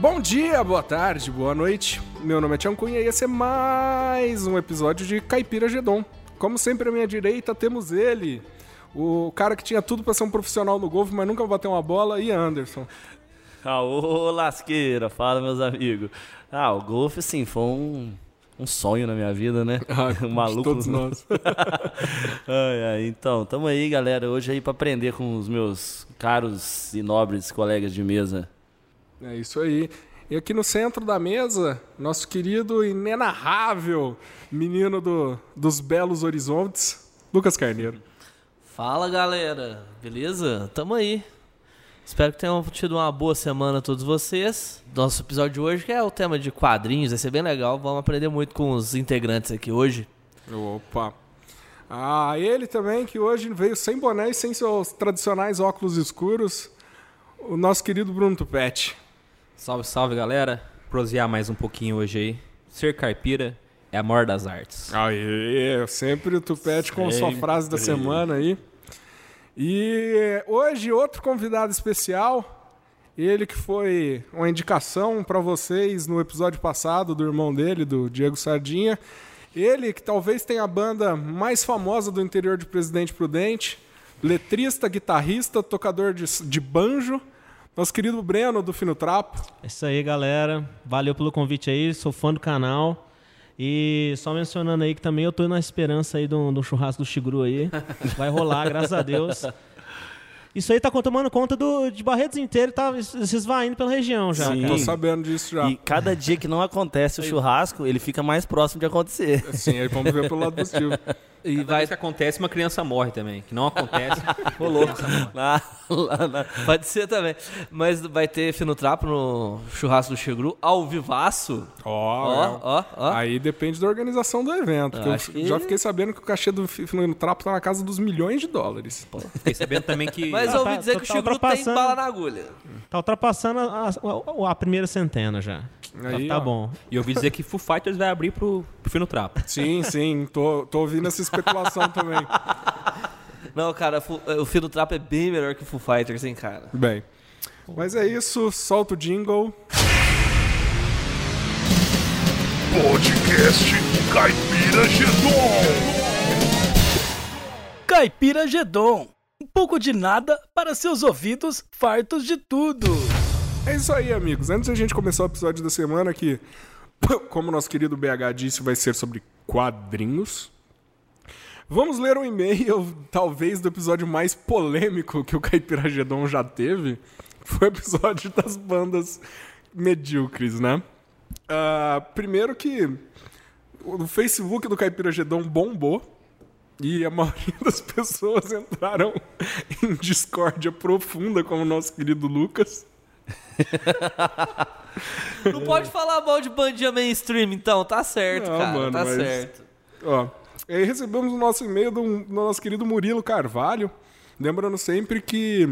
Bom dia, boa tarde, boa noite. Meu nome é Tião Cunha e esse é mais um episódio de Caipira Gedon. Como sempre à minha direita temos ele, o cara que tinha tudo para ser um profissional no golfe, mas nunca bateu uma bola, e Anderson. Aô, lasqueira, fala meus amigos. Ah, o golfe, assim, foi um, um sonho na minha vida, né? Ah, um maluco. todos nós. ai, ai, então, tamo aí, galera, hoje aí pra aprender com os meus caros e nobres colegas de mesa. É isso aí. E aqui no centro da mesa, nosso querido inenarrável menino do, dos belos horizontes, Lucas Carneiro. Fala galera, beleza? Tamo aí. Espero que tenham tido uma boa semana todos vocês. Nosso episódio de hoje que é o tema de quadrinhos, vai ser bem legal. Vamos aprender muito com os integrantes aqui hoje. Opa! Ah, ele também que hoje veio sem boné e sem seus tradicionais óculos escuros, o nosso querido Bruno Tupete. Salve, salve galera. Prosear mais um pouquinho hoje aí. Ser caipira é a maior das artes. Aê, sempre o Tupete com sua frase da semana aí. E hoje outro convidado especial, ele que foi uma indicação para vocês no episódio passado do irmão dele, do Diego Sardinha. Ele que talvez tenha a banda mais famosa do interior de Presidente Prudente, letrista, guitarrista, tocador de, de banjo. Nosso querido Breno do Fino Trapo. É isso aí, galera. Valeu pelo convite aí, sou fã do canal. E só mencionando aí que também eu tô na esperança aí do, do churrasco do Chigru aí. Vai rolar, graças a Deus. Isso aí tá tomando conta do, de Barretos inteiro, tá se esvaindo pela região já. Sim. cara. Tô sabendo disso já. E cada dia que não acontece o churrasco, ele fica mais próximo de acontecer. Sim, aí vamos ver pelo lado positivo. E E vai vai que acontece, uma criança morre também. Que não acontece. Lá, lá, lá. Pode ser também. Mas vai ter Fino Trapo no churrasco do Chigru ao vivaço. Ó, Ó, é. ó. Aí depende da organização do evento. Eu que já fiquei sabendo que o cachê do Fino Trapo tá na casa dos milhões de dólares. Fiquei sabendo também que. Mas eu ouvi tá- dizer tá- que o tá Chigru tem ultrapassando. bala na agulha. Tá ultrapassando a, a- a primeira centena já. Aí, tá ó. bom. E eu ouvi dizer que Foo Fighters vai abrir pro, pro Fino Trapo. Sim, sim, tô, tô ouvindo essa especulação também. Não, cara, fu- o Fino Trapo é bem melhor que o Foo Fighters, hein, cara. Bem, mas é isso, solta o jingle. Podcast Caipira Gedon. Caipira Gedon. Um pouco de nada para seus ouvidos fartos de tudo. É isso aí, amigos. Antes da gente começar o episódio da semana, que, como nosso querido BH disse, vai ser sobre quadrinhos. Vamos ler um e-mail, talvez, do episódio mais polêmico que o Caipiragedon já teve. Foi o episódio das bandas medíocres, né? Ah, primeiro que o Facebook do Caipiragedon bombou. E a maioria das pessoas entraram em discórdia profunda com o nosso querido Lucas. Não pode falar mal de bandinha mainstream, então. Tá certo, Não, cara. mano, tá mas- certo. Ó, e aí recebemos o nosso e-mail do, do nosso querido Murilo Carvalho, lembrando sempre que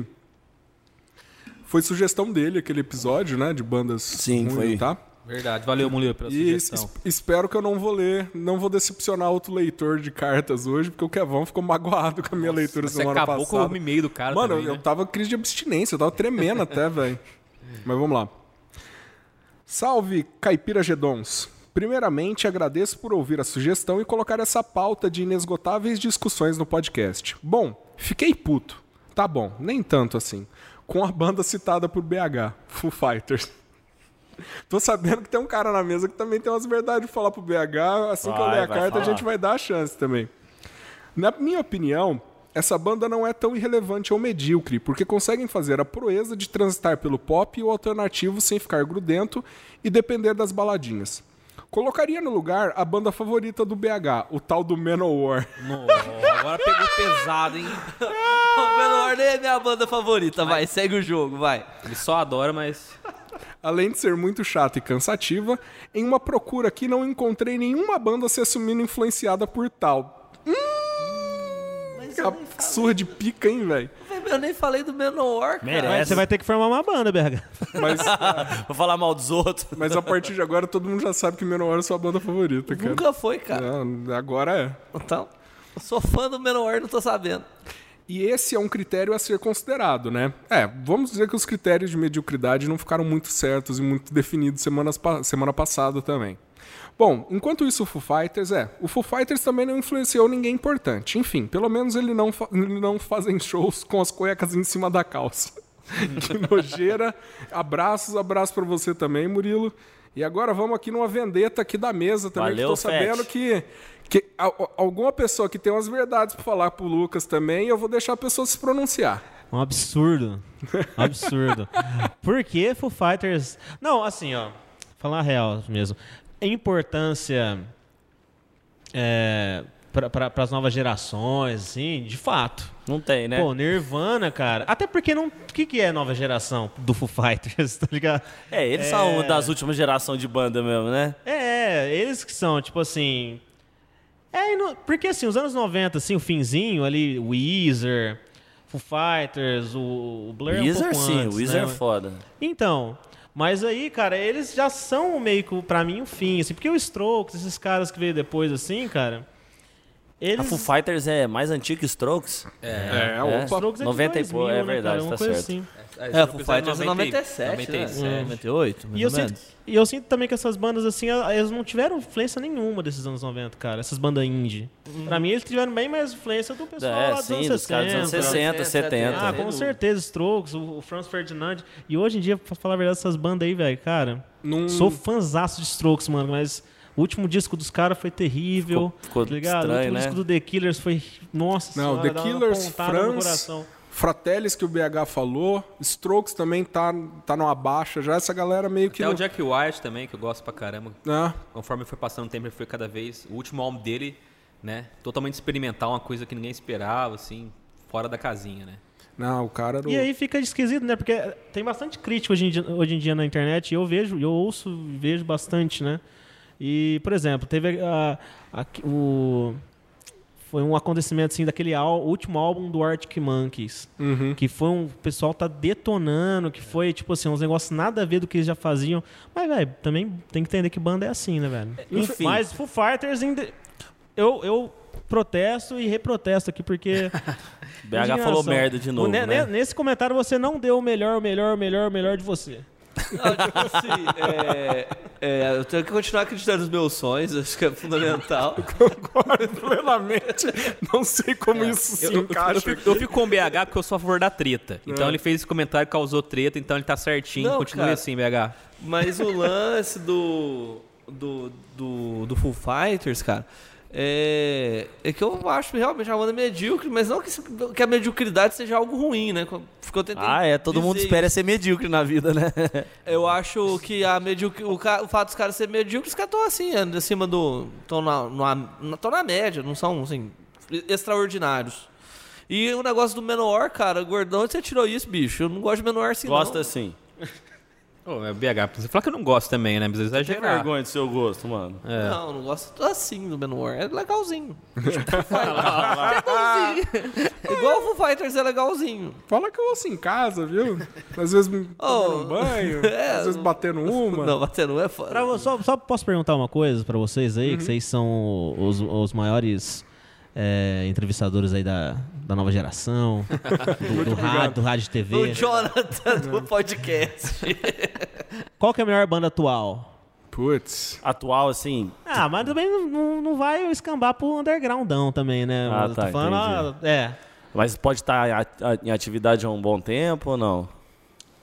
foi sugestão dele aquele episódio, né, de bandas Sim, ruins, foi. tá? Verdade. Valeu, Mulher, pela E es- sugestão. espero que eu não vou ler, não vou decepcionar outro leitor de cartas hoje, porque o Kevão ficou magoado com a minha leitura Você semana acabou passada. com o e-mail do cara Mano, também, eu né? tava com crise de abstinência, eu tava tremendo até, velho. Mas vamos lá. Salve, Caipira Gedons. Primeiramente, agradeço por ouvir a sugestão e colocar essa pauta de inesgotáveis discussões no podcast. Bom, fiquei puto. Tá bom, nem tanto assim. Com a banda citada por BH, Foo Fighters. Tô sabendo que tem um cara na mesa que também tem umas verdades pra falar pro BH. Assim que eu Vai, ler a vai carta, a falar. gente vai dar a chance também. Na minha opinião, essa banda não é tão irrelevante ou medíocre, porque conseguem fazer a proeza de transitar pelo pop e o alternativo sem ficar grudento e depender das baladinhas. Colocaria no lugar a banda favorita do BH, o tal do Manowar. Nossa, agora pegou pesado, hein? O Menor nem é minha banda favorita. Vai, segue o jogo, vai. Ele só adora, mas. Além de ser muito chata e cansativa, em uma procura aqui não encontrei nenhuma banda se assumindo influenciada por tal. Hum, que surra de pica, hein, velho? eu nem falei do Menor, cara. Mas você vai ter que formar uma banda, BH. Mas, Vou falar mal dos outros. mas a partir de agora todo mundo já sabe que Manowar é sua banda favorita, cara. Nunca foi, cara. Não, agora é. Então, eu sou fã do Menor, não tô sabendo. E esse é um critério a ser considerado, né? É, vamos dizer que os critérios de mediocridade não ficaram muito certos e muito definidos semanas, pa- semana passada também. Bom, enquanto isso o Foo Fighters, é, o Foo Fighters também não influenciou ninguém importante. Enfim, pelo menos ele não, ele não fazem shows com as cuecas em cima da calça. que nojeira. Abraços, abraço pra você também, Murilo. E agora vamos aqui numa vendeta aqui da mesa também, Valeu, que tô sabendo que, que a- alguma pessoa que tem umas verdades pra falar pro Lucas também, eu vou deixar a pessoa se pronunciar. Um absurdo. Um absurdo. Por que Foo Fighters. Não, assim, ó. Falar a real mesmo. Importância é, para as novas gerações, assim, de fato. Não tem, né? Pô, Nirvana, cara. Até porque não. O que, que é nova geração do Foo Fighters, tá ligado? é, eles são das últimas gerações de banda mesmo, né? É, eles que são, tipo assim. É, porque assim, os anos 90, assim, o finzinho ali, o Weezer, Foo Fighters, o, o Blur é um Weezer pouco sim, antes, o Weezer né? é foda. Então, mas aí, cara, eles já são meio que, pra mim, o fim, assim, porque o Strokes, esses caras que veio depois, assim, cara, eles... A Foo Fighters é mais antigo que Strokes? É, É. opa. Strokes é de 90 e 2000, pouco, é né, verdade, cara? Tá certo. assim. É, o Foo Fighters é 97, 97. né? 98, mais E eu, ou sinto, menos. e eu sinto também que essas bandas, assim, elas não tiveram influência nenhuma desses anos 90, cara. Essas bandas indie. Pra mim, eles tiveram bem mais influência do pessoal É, lá dos sim, anos dos caras dos anos 60. 60, 70. Ah, com certeza, Strokes, o, o Franz Ferdinand. E hoje em dia, pra falar a verdade, essas bandas aí, velho, cara, Num- sou fãzaço de Strokes, mano, mas o último disco dos caras foi terrível. Ficou- ficou tá ligado? o estranho, último né? disco do The Killers foi. Nossa Não, senhora, The Killers, coração. Fratellis que o BH falou, Strokes também tá, tá numa baixa já, essa galera meio que... Até o não- Jack White também, que eu gosto pra caramba. né? Conforme foi passando o tempo, ele foi cada vez. O último álbum dele, né? Totalmente experimental, uma coisa que ninguém esperava, assim, fora da casinha, né? Não, o cara era o... E aí fica esquisito, né? Porque tem bastante crítica hoje em dia, hoje em dia na internet, e eu vejo, eu ouço e vejo bastante, né? E, por exemplo, teve a, a- o. Foi um acontecimento assim daquele ál- último álbum do Arctic Monkeys. Uhum. Que foi um. O pessoal tá detonando, que foi, tipo assim, uns negócios nada a ver do que eles já faziam. Mas, velho, também tem que entender que banda é assim, né, velho? Enfim. Mas Foo Fighters ainda. Eu, eu protesto e reprotesto aqui, porque. BH falou merda de novo, O- né? ne- Nesse comentário você não deu o melhor, o melhor, o melhor, o melhor de você. Não, tipo assim, é, é, eu tenho que continuar acreditando nos meus sonhos, acho que é fundamental. Concordo plenamente. Não sei como isso se Eu, eu- eu encaixa. fico, eu fico com o BH porque eu sou a favor da treta. Então É. ele fez esse comentário que causou treta, então ele tá certinho. Não, Continue cara. assim, BH. Mas o lance do, do, do, do Foo Fighters, cara, é, é que eu acho realmente uma banda medíocre, mas não que, que a mediocridade seja algo ruim, né? Eu tentei Ah, é, todo mundo espera isso. ser medíocre na vida, né? Eu acho que a mediocre, o, o fato dos caras serem medíocres, os caras estão assim, acima do. estão na, na, na média, não são assim, extraordinários. E o negócio do Menor, cara, gordão, onde você tirou isso, bicho? Eu não gosto de Menor assim, Gosta não. assim. Ô, é BH, você fala que eu não gosto também, né? Mas Tem exagerar. vergonha do seu gosto, mano. É. Não, eu não gosto assim do Menor. É legalzinho. é Igual o Foo Fighters é legalzinho. Fala que eu ouço em casa, viu? Às vezes me tomando Oh, um banho, é, às vezes batendo uma. Não, batendo é foda. Pra só, só posso perguntar uma coisa pra vocês aí, que vocês são os, os maiores é, entrevistadores aí da, da nova geração, do, do rádio, do rádio e O TV. Jonathan do podcast. Qual que é a melhor banda atual? Putz. Atual, assim, Ah, mas também não- não, vai escambar pro undergroundão também, né? Ah, Eu tá, tô falando, ah, é. mas pode estar em atividade há um bom tempo ou não?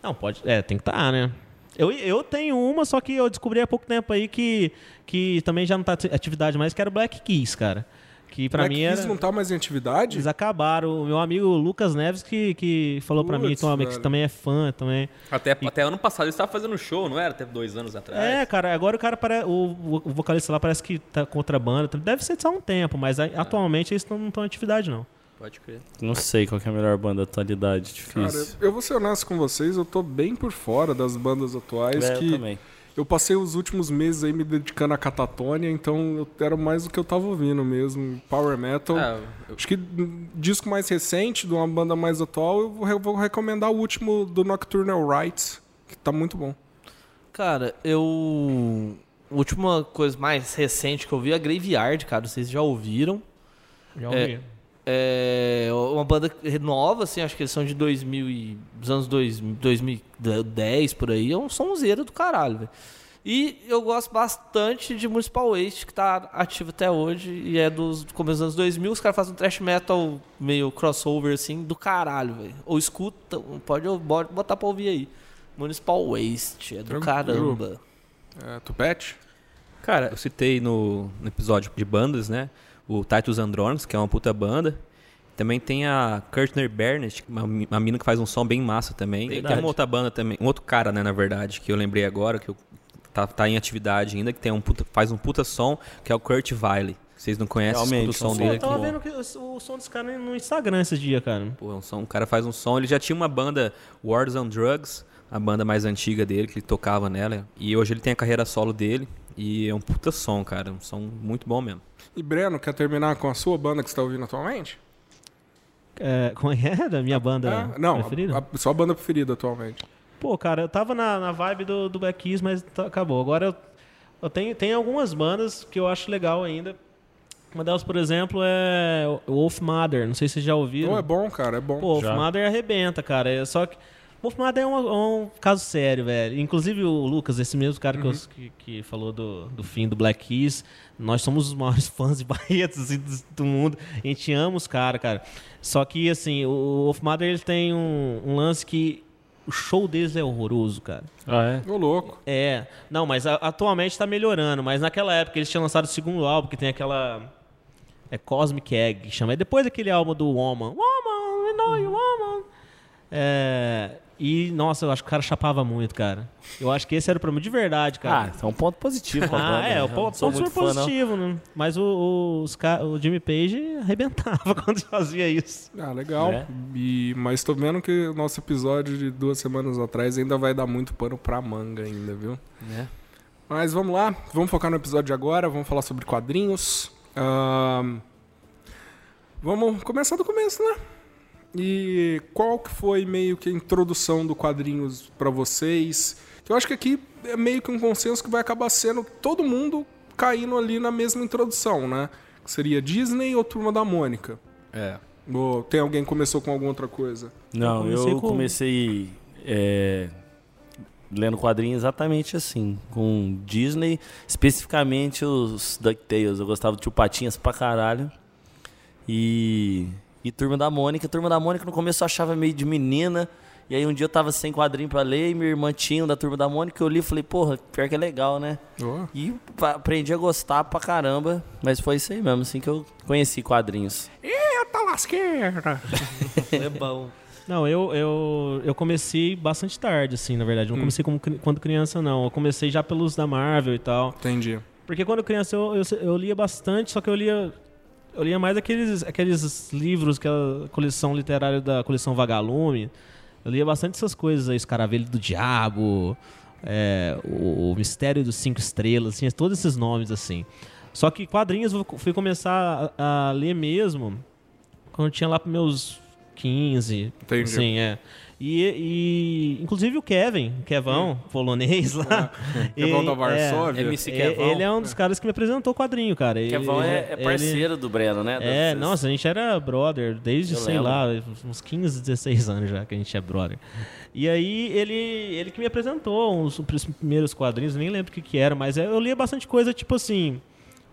Não, pode. É, tem que estar, né? Eu, eu tenho uma, só que eu descobri há pouco tempo aí que, que também já não tá em atividade mais, que era o Black Keys, cara. Que pra Black mim era. não tá mais em atividade? Eles acabaram. O meu amigo Lucas Neves que, que falou pra mim, então, que também é fã também. Até, até ano passado ele estava fazendo show, não era? Até dois anos atrás. É, cara, agora o cara parece. O, o vocalista lá parece que tá com outra banda. Deve ser só um tempo, mas a- atualmente eles não estão em atividade, não. Pode crer. Não sei qual que é a melhor banda da atualidade, Cara, difícil. eu vou ser honesto com vocês, eu tô bem por fora das bandas atuais É, eu que também. Eu passei os últimos meses aí me dedicando à catatônia, então eu era mais do que eu tava ouvindo mesmo. Power metal. Ah, eu- Acho que disco mais recente, de uma banda mais atual, eu vou, eu vou recomendar o último do Nocturnal Rights, que tá muito bom. Cara, eu. A última coisa mais recente que eu vi é a Graveyard, cara. Vocês já ouviram? Já ouvi. É uma banda nova, assim, acho que eles são de 2000 e, dos anos 2000, 2010, por aí. É um sonzeiro do caralho, velho. E eu gosto bastante de Municipal Waste, que tá ativo até hoje e é dos do começo dos anos 2000. Os caras fazem um thrash metal meio crossover, assim, do caralho, velho. Ou escuta, pode pode botar pra ouvir aí. Municipal Waste, é do Tranquilo. caramba. É, Tupete? Cara, eu citei no, no episódio de bandas, né? O Titus Andronicus, que é uma puta banda. Também tem a Kurtner Bernett, uma, uma mina que faz um som bem massa também. E tem uma outra banda também, um outro cara, né, na verdade, que eu lembrei agora, que eu, tá, tá em atividade ainda, que tem um puta- faz um puta som, que é o Kurt Wiley. Vocês não conhecem Realmente, o som um dele eu tava vendo que o, o som desse cara no Instagram esses dias, cara. Pô, é um som, o cara faz um som. Ele já tinha uma banda Wars on Drugs, a banda mais antiga dele, que ele tocava nela. E hoje ele tem a carreira solo dele. E é um puta som, cara. Um som muito bom mesmo. E Breno, quer terminar com a sua banda que você tá ouvindo atualmente? É, como é é? Da minha banda Ah, não, preferida? a, a sua banda preferida atualmente. Pô, cara, eu tava na, na vibe do, do Black Keys, mas tá- acabou. Agora eu, eu tenho, tenho algumas bandas que eu acho legal ainda. Uma delas, por exemplo, é Wolf Mother. Não sei se vocês já ouviram. Não, é bom, cara, é bom. Pô, Wolf Já. Mother arrebenta, cara. É só que. Wolf Mother é um, é um caso sério, velho. Inclusive o Lucas, esse mesmo cara que, eu- que, que falou do, do fim do Black Keys, nós somos os maiores fãs de Barretos assim, do, do mundo. A gente ama os caras, cara. Só que, assim, o Wolf Mother ele tem um, um lance que o show deles é horroroso, cara. Ah, é? Ô, louco. É, não, mas a- atualmente tá melhorando. Mas naquela época eles tinham lançado o segundo álbum, que tem aquela. É Cosmic Egg, que chama. É depois daquele álbum do Woman. Woman, we know you, woman. É. E, nossa, eu acho que o cara chapava muito, cara. Eu acho que esse era o problema de verdade, Ah, cara. isso é um ponto positivo Ah, banda. é, né? o ponto não sou super fã, não. positivo, né? Mas o, o- os o Jimmy Page arrebentava quando fazia isso. Ah, legal. É? E, mas tô vendo que o nosso episódio de duas semanas atrás ainda vai dar muito pano pra manga ainda, viu? Né? Mas vamos lá, vamos focar no episódio de agora, vamos falar sobre quadrinhos. Ahn, vamos começar do começo, né? E qual que foi meio que a introdução do quadrinhos pra vocês? Eu acho que aqui é meio que um consenso que vai acabar sendo todo mundo caindo ali na mesma introdução, né? Que seria Disney ou Turma da Mônica? É. Ou tem alguém que começou com alguma outra coisa? Não, Eu comecei eu com- comecei é, lendo quadrinhos exatamente assim, com Disney, especificamente os DuckTales. Eu gostava do Tio Patinhas pra caralho. E, e Turma da Mônica. Turma da Mônica no começo eu achava meio de menina. E aí um dia eu tava sem quadrinho pra ler e minha irmã tinha um da Turma da Mônica. Eu li e falei, porra, pior que é legal, né? Oh, E aprendi a gostar pra caramba. Mas foi isso aí mesmo, assim que eu conheci quadrinhos. Eita lasqueira! É bom. Não, eu, eu, eu comecei bastante tarde, assim, na verdade. Não comecei como, quando criança, não. Eu comecei já pelos da Marvel e tal. Entendi. Porque quando criança eu, eu, eu lia bastante, só que eu lia. Eu lia mais aqueles, aqueles livros, aquela coleção literária da coleção Vagalume. Eu lia bastante essas coisas aí, Escaravelho do Diabo, é, o, o Mistério dos Cinco Estrelas, assim, todos esses nomes assim. Só que quadrinhos eu fui começar a, a ler mesmo quando eu tinha lá pros meus 15. Entendi. Assim, é. E, e, inclusive o Kevin, Kevão, polonês lá. Kevão da ele- Varsóvia. MC é, Kevão. ele é um dos caras que me apresentou o quadrinho, cara. Ele, Kevão é, é ele- parceiro do Breno, né? é, Das- nossa, a gente era brother desde, Eu sei lembro. lá, uns 15, 16 anos já que a gente é brother. E aí ele, ele que me apresentou uns os primeiros quadrinhos, nem lembro o que que era, mas eu lia bastante coisa, tipo assim,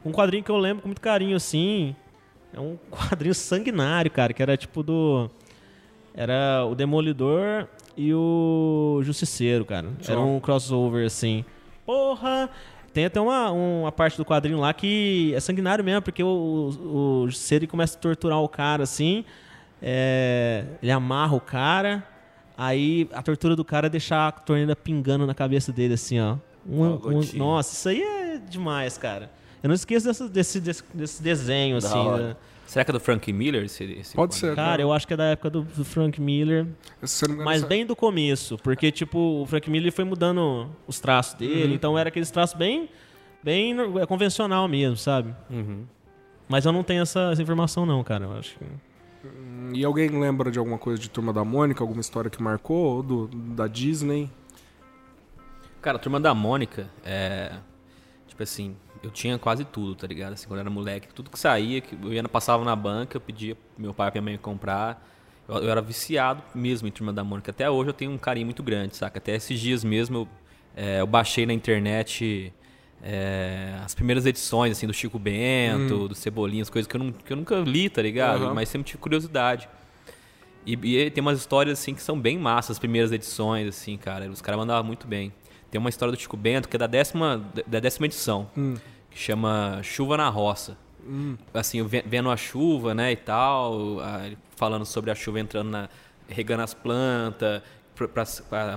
um quadrinho que eu lembro com muito carinho, assim, é um quadrinho sanguinário, cara, que era tipo do... Era o Demolidor e o Justiceiro, cara. Era Só. um crossover, assim. Porra! Tem até uma, uma parte do quadrinho lá que é sanguinário mesmo, porque o, o, o Justiceiro começa a torturar o cara, assim. é, ele amarra o cara. Aí a tortura do cara é deixar a torneira pingando na cabeça dele, assim, ó. Um- um- nossa, isso aí é demais, cara. Eu não esqueço dessa- desse, desse, desse desenho, Da assim. né? Será que é do Frank Miller? Esse, esse Pode ser. Cara, eu acho que é da época do, do Frank Miller. Mas bem do começo, porque, tipo, o Frank Miller foi mudando os traços dele, então era aqueles traços bem, bem é, convencional mesmo, sabe? Uhum. Mas eu não tenho essa, essa informação não, cara, eu acho que... E alguém lembra de alguma coisa de Turma da Mônica, alguma história que marcou, ou do, da Disney? Cara, a Turma da Mônica é... Tipo assim, eu tinha quase tudo, tá ligado? Assim, quando eu era moleque, tudo que saía, que eu ia, passava na banca, eu pedia pro meu pai e minha mãe comprar. Eu, eu era viciado mesmo em Turma da Mônica. Até hoje eu tenho um carinho muito grande, saca? Até esses dias mesmo eu, é, eu baixei na internet é, as primeiras edições, assim, do Chico Bento, do Cebolinha, as coisas que eu, não- que eu nunca li, tá ligado? Aham. Mas sempre tive curiosidade. E, e tem umas histórias, assim, que são bem massas, as primeiras edições, assim, cara. Os caras mandavam muito bem. Tem uma história do Chico Bento, que é da décima, da décima edição, que chama Chuva na Roça. Assim, eu ve- vendo a chuva, né, e tal, falando sobre a chuva entrando na... regando as plantas, para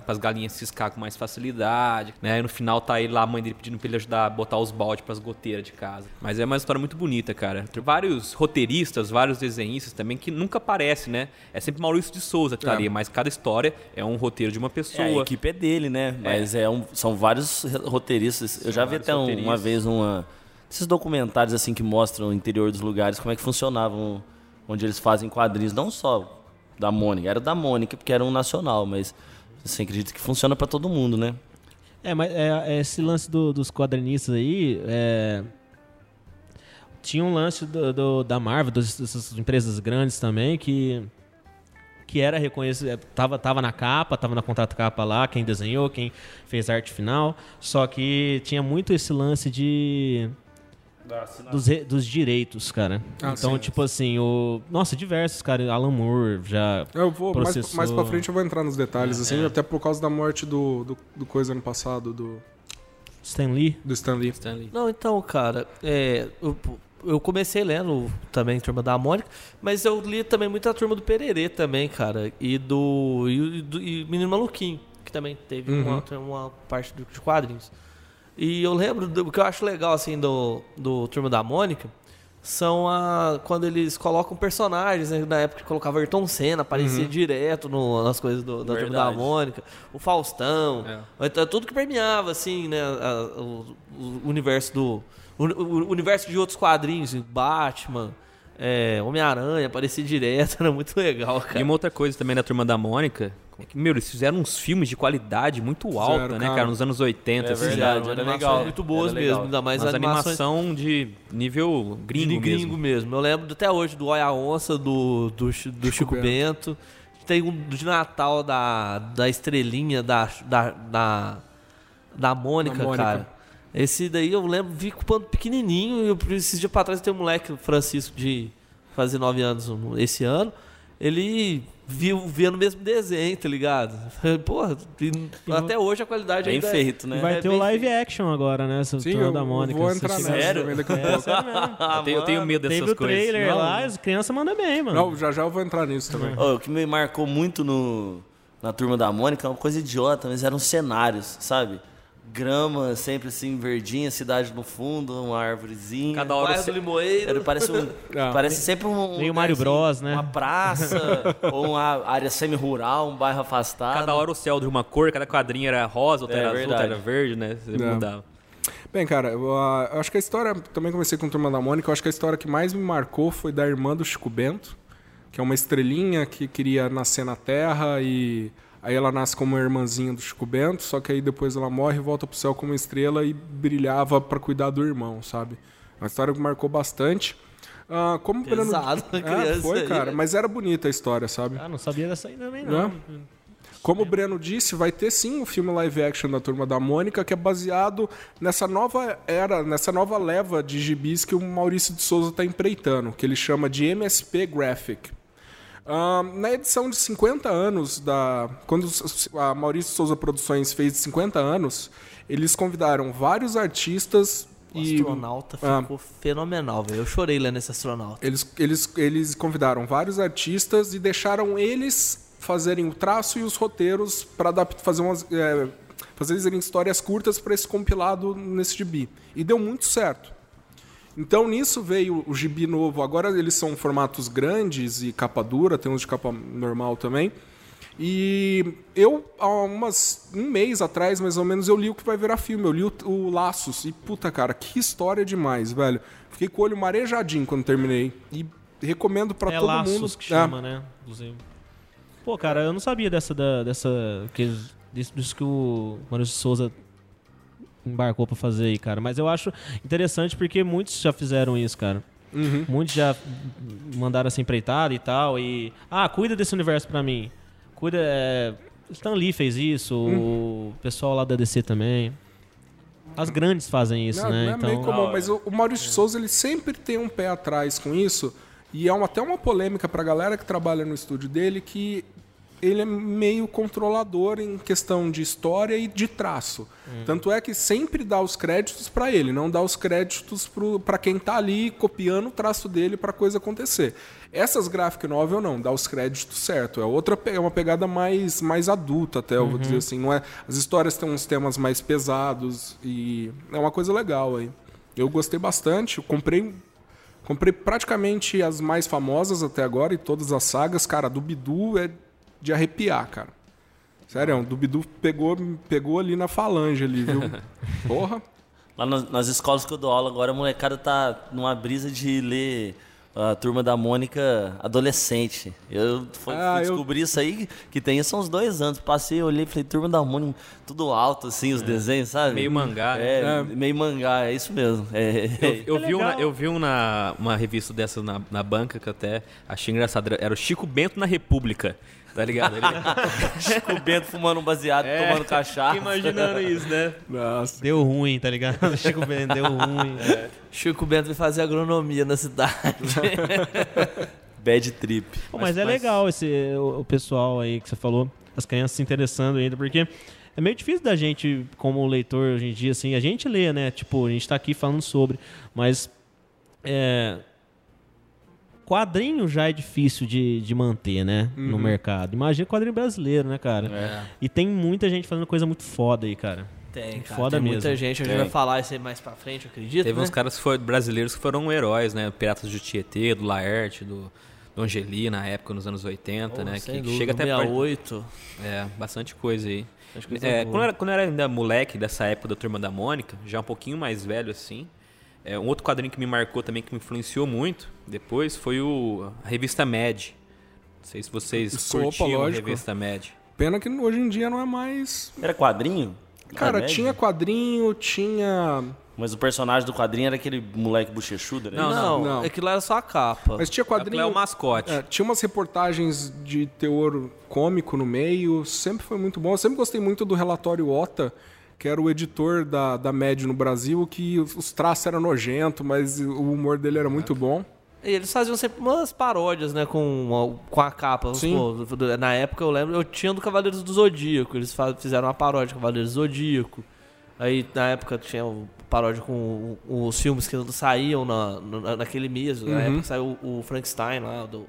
as galinhas ciscar com mais facilidade, né? E no final tá ele lá, a mãe dele pedindo pra ele ajudar a botar os baldes pras goteiras de casa. Mas é uma história muito bonita, cara. Tem vários roteiristas, vários desenhistas também que nunca aparece, né? É sempre Maurício de Souza que tá É. ali, mas cada história é um roteiro de uma É, a pessoa. equipe é dele, né? Mas é. um- são vários roteiristas. Eu já vi até um- uma vez uma, esses documentários assim que mostram o interior dos lugares, como é que funcionavam, onde eles fazem quadrinhos, não só da Mônica, era da Mônica, porque era um nacional, mas você acredita que funciona pra todo mundo, né? É, mas é, é esse lance do- dos quadrinistas aí. é, Tinha um lance do, do- da Marvel, das- dessas empresas grandes também, que. Que era reconhecido. Tava, tava na capa, tava na contrato capa lá, quem desenhou, quem fez a arte final. Só que tinha muito esse lance de. Dos, re- dos direitos, cara. Ah, então, sim. tipo assim, o. Nossa, diversos, cara. Alan Moore já. Eu vou, mais, Processou. mais pra frente eu vou entrar nos detalhes, assim, até por causa da morte do, do, do coisa ano passado, do, Stan Lee. do Stan Lee. Stanley. Não, então, cara, é, eu, eu comecei lendo também Turma da Mônica, mas eu li também muita Turma do Pererê também, cara, e do, e, do- e Menino Maluquinho, que também teve Uhum. uma, uma parte do- de quadrinhos. E eu lembro, do, o que eu acho legal, assim, do, do Turma da Mônica, são a, quando eles colocam personagens, né, na época que colocava Ayrton Senna, aparecia direto no- nas coisas do, da Turma da. Mônica, o Faustão, É. então, tudo que permeava, assim, né, a- o, o universo do... O, o universo de outros quadrinhos, Batman, é, Homem-Aranha, aparecia direto, era muito legal, cara. E uma outra coisa também da Turma da Mônica, é que, meu, eles fizeram uns filmes de qualidade muito alta, Fizeram, né, cara. cara, nos anos 80, É assim. verdade. Fizeram era animações legal, muito boas era legal. mesmo, ainda mais Mas animações animação de nível gringo, de gringo mesmo. mesmo. Eu lembro até hoje do Olha a Onça, do, do, do Chico, Bento. Tem um de Natal da, da estrelinha da, da, da, da Mônica, Da Mônica. cara. Esse daí eu lembro, vi quando pequenininho, e eu, esses dias pra trás tem um moleque, o Francisco, de fazer nove anos no- esse ano. Ele viu vendo o mesmo desenho, tá ligado? Porra, e até hoje a qualidade Bem ainda é- feito, né? E vai É ter o live action agora, né? Essa Sim, da Mônica. vou entrar nessa Sério? também daqui a É, pouco. mesmo. Eu tenho, eu tenho medo dessas Teve o coisas. trailer Não, lá, as crianças mandam bem, mano. Não, já já eu vou entrar nisso também. Ó, o que me marcou muito no, na turma da Mônica é uma coisa idiota, mas eram cenários, sabe? Grama sempre assim, verdinha, cidade no fundo, uma árvorezinha. Cada hora do Limoeiro. Era, parece, um, Ah. parece sempre um. Meio um Mario lugar, Bros, né? Uma praça, ou uma área semi-rural, um bairro afastado. Cada hora o céu de uma cor, cada quadrinho era rosa, outra É era azul, outra era verde, né? Você mudava. Bem, cara, eu, ah, eu acho que a história. Também comecei com Turma da Mônica. Eu acho que a história que mais me marcou foi da irmã do Chico Bento, que é uma estrelinha que queria nascer na Terra e. Aí ela nasce como irmãzinha do Chico Bento, só que aí depois ela morre e volta pro céu como estrela e brilhava pra cuidar do irmão, sabe? Uma história que marcou bastante. Ah, como o Breno- Pesado, É, criança foi, aí, cara, né? mas era bonita a história, sabe? Ah, não sabia dessa aí também, Não. não. Como o Breno disse, vai ter sim um filme live action da Turma da Mônica que é baseado nessa nova era, nessa nova leva de gibis que o Maurício de Souza está empreitando, que ele chama de MSP Graphic. Ah, na edição de 50 anos da. Quando a Maurício Souza Produções fez 50 anos, eles convidaram vários artistas O e. astronauta Ah. ficou fenomenal, velho. Eu chorei lendo esse astronauta. Eles, eles, eles convidaram vários artistas e deixaram eles fazerem o traço e os roteiros para fazer umas. É, fazerem histórias curtas para esse compilado nesse gibi. E deu muito certo. Então nisso veio o gibi novo. Agora eles são formatos grandes e capa dura, tem uns de capa normal também. E eu, há umas, um mês atrás, mais ou menos, eu li o que vai virar filme. Eu li o, o Laços. E, puta, cara, que história demais, velho. Fiquei com o olho marejadinho quando terminei. E recomendo pra é todo Laços mundo. que chama, né? Inclusive. Pô, cara, eu não sabia dessa. Da, dessa que, disso, disso que o Maurício Souza embarcou pra fazer aí, cara. Mas eu acho interessante porque muitos já fizeram isso, cara. Uhum. Muitos já mandaram essa empreitada e tal. E. Ah, cuida desse universo pra mim. Cuida. É... Stan Lee fez isso, Hum. o pessoal lá da DC também. As grandes fazem isso, Não, né? não é então, meio comum, mas o, o Maurício de Souza ele sempre tem um pé atrás com isso. E é uma, até uma polêmica pra galera que trabalha no estúdio dele que ele é meio controlador em questão de história e de traço. Tanto é que sempre dá os créditos pra ele, não dá os créditos pra quem tá ali copiando o traço dele pra coisa acontecer. Essas graphic novel não, dá os créditos certo. É outra é uma pegada mais mais adulta até, eu vou dizer assim, não é? As histórias têm uns temas mais pesados e é uma coisa legal aí. Eu gostei bastante, eu comprei comprei praticamente as mais famosas até agora e todas as sagas, cara, do Bidu é de arrepiar, cara. Sério, o do Bidu pegou pegou ali na falange ali, viu? Porra. Lá nas, nas escolas que eu dou aula agora, a molecada tá numa brisa de ler a Turma da Mônica adolescente. Eu fui, Ah, fui eu- descobrir isso aí, que tem isso há uns dois anos. Passei, olhei e falei, Turma da Mônica, tudo alto, assim, os desenhos, sabe? Meio mangá, né? É, meio mangá, é isso mesmo. É, Eu, eu vi, um, eu vi um na, uma revista dessa na, na banca que eu até achei engraçado. Era o Chico Bento na República. Tá ligado? Ele, Chico Bento fumando um baseado, É, tomando cachaça. imaginando isso, né? Nossa. Deu ruim, tá ligado? Chico Bento deu ruim. Chico Bento vai fazer agronomia na cidade. Bad trip. Pô, mas, é legal esse, o, o pessoal aí que você falou, as crianças se interessando ainda, porque é meio difícil da gente, como leitor hoje em dia, assim, a gente lê, né? Tipo, a gente tá aqui falando sobre, mas é, quadrinho já é difícil de, de manter, né? No mercado. Imagina quadrinho brasileiro, né, cara? E tem muita gente fazendo coisa muito foda aí, cara. Tem, cara. Foda tem muita mesmo. gente. A gente vai falar isso aí mais pra frente, eu acredito. Teve né? uns caras que foram, brasileiros que foram heróis, né? Piratas do Tietê, do Laerte, do, do Angeli na época, nos anos 80, Pô, né? sem Que, dúvida, chega até perto. 68. É, bastante coisa aí. Acho que É, quando, eu era, quando eu era ainda moleque dessa época da Turma da Mônica, já um pouquinho mais velho assim, é, um outro quadrinho que me marcou também, que me influenciou muito depois, foi o, a revista Mad. Não sei se vocês Isso, opa, curtiam a revista Mad. Pena que hoje em dia não é mais. Era quadrinho? Cara, Era tinha quadrinho, tinha. Mas o personagem do quadrinho era aquele moleque bochechudo, né? Não, Não, não. aquilo era só a capa. Mas tinha Quadrinho é quadrinho. o mascote. É, tinha umas reportagens de teor cômico no meio, sempre foi muito bom. Eu sempre gostei muito do relatório Ota, que era o editor da, da MED no Brasil, que os, os traços eram nojentos, mas o humor dele era muito bom. E eles faziam sempre umas paródias, né, com, com a capa. Sim. do- na época eu lembro, eu tinha do Cavaleiros do Zodíaco. Eles fizeram uma paródia do Cavaleiros do Zodíaco. Aí na época tinha o paródia com o- os filmes que saíam na, na- naquele mês. Na Uhum. época saiu o, o Frankenstein lá, do.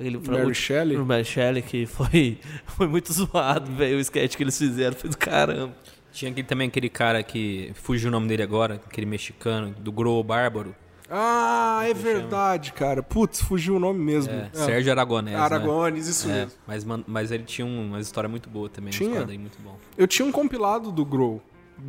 Aquele Mary Shelley. O Mary Shelley, que foi, foi muito zoado, velho. O sketch que eles fizeram foi do caramba. Tinha aquele, também aquele cara que fugiu o nome dele agora, aquele mexicano, do Grow Bárbaro. Ah, é verdade, cara. Putz, fugiu o nome mesmo. É, É. Sérgio Aragonés. né? Aragones, isso É, mesmo. mas, mas ele tinha um- uma história muito boa também, Tinha? um muito bom. Eu tinha um compilado do Grow,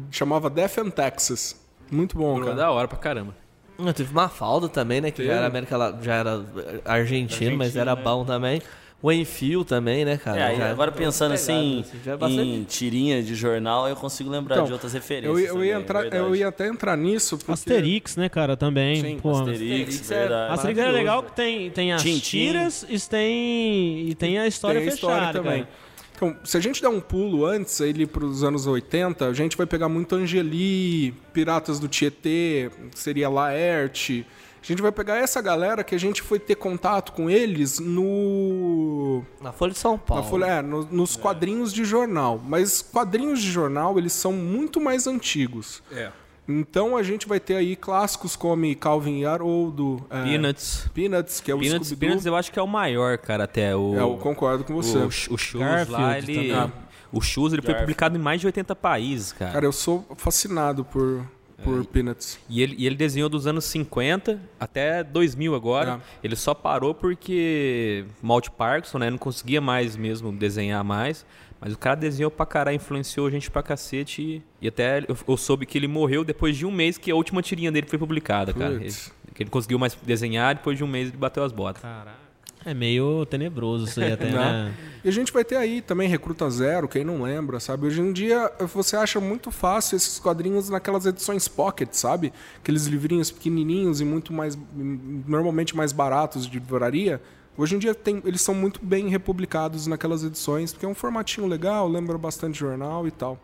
chamava Death and Texas. Muito bom, Grow é cara. da hora pra caramba. Ah, Teve uma falda também, né? Que já era América já era argentino, mas era bom também. O Enfio também, né, cara? É, aí Já- agora pensando assim, assim, já é bastante- em tirinha de jornal, eu consigo lembrar Então, de outras referências. Eu, ia- eu ia também, entrar, verdade. eu ia até entrar nisso. Porque... Asterix, né, cara, também. Sim, Pô, Asterix, Asterix é verdade. Asterix é legal que tem, tem as Tintin. tiras e tem, e tem a história Tem a fechada história também. cara. Então, se a gente der um pulo antes, aí para os anos 80, a gente vai pegar muito Angeli, Piratas do Tietê, seria Laerte. A gente vai pegar essa galera que a gente foi ter contato com eles no. Na Folha de São Paulo. na folha- é, no- nos quadrinhos de jornal. Mas quadrinhos de jornal, eles são muito mais antigos. É. Então a gente vai ter aí clássicos como Calvin e Haroldo, é, Peanuts. Peanuts, que é o Peanuts. Peanuts eu acho que é o maior, cara, até. O, É, eu concordo com você. o, o Shoes lá, ele... também. Ah. O Shoes, ele foi Garfield. publicado em mais de 80 países, cara. Cara, eu sou fascinado por, por Peanuts. E ele, e ele desenhou dos anos 50 até 2000 agora. É. Ele só parou porque Malte Parkinson, né? Não conseguia mais mesmo desenhar mais. Mas o cara desenhou pra caralho, influenciou a gente pra cacete. E, e até eu, eu soube que ele morreu depois de um mês que a última tirinha dele foi publicada, cara. Ele, Putz. que ele conseguiu mais desenhar, depois de um mês ele bateu as botas. Caraca. É meio tenebroso isso aí até, né? E a gente vai ter aí também Recruta Zero, quem não lembra, sabe? Hoje em dia você acha muito fácil esses quadrinhos naquelas edições pocket, sabe? Aqueles livrinhos pequenininhos e muito mais, normalmente mais baratos de livraria. Hoje em dia tem, eles são muito bem republicados naquelas edições, porque é um formatinho legal, lembra bastante jornal e tal.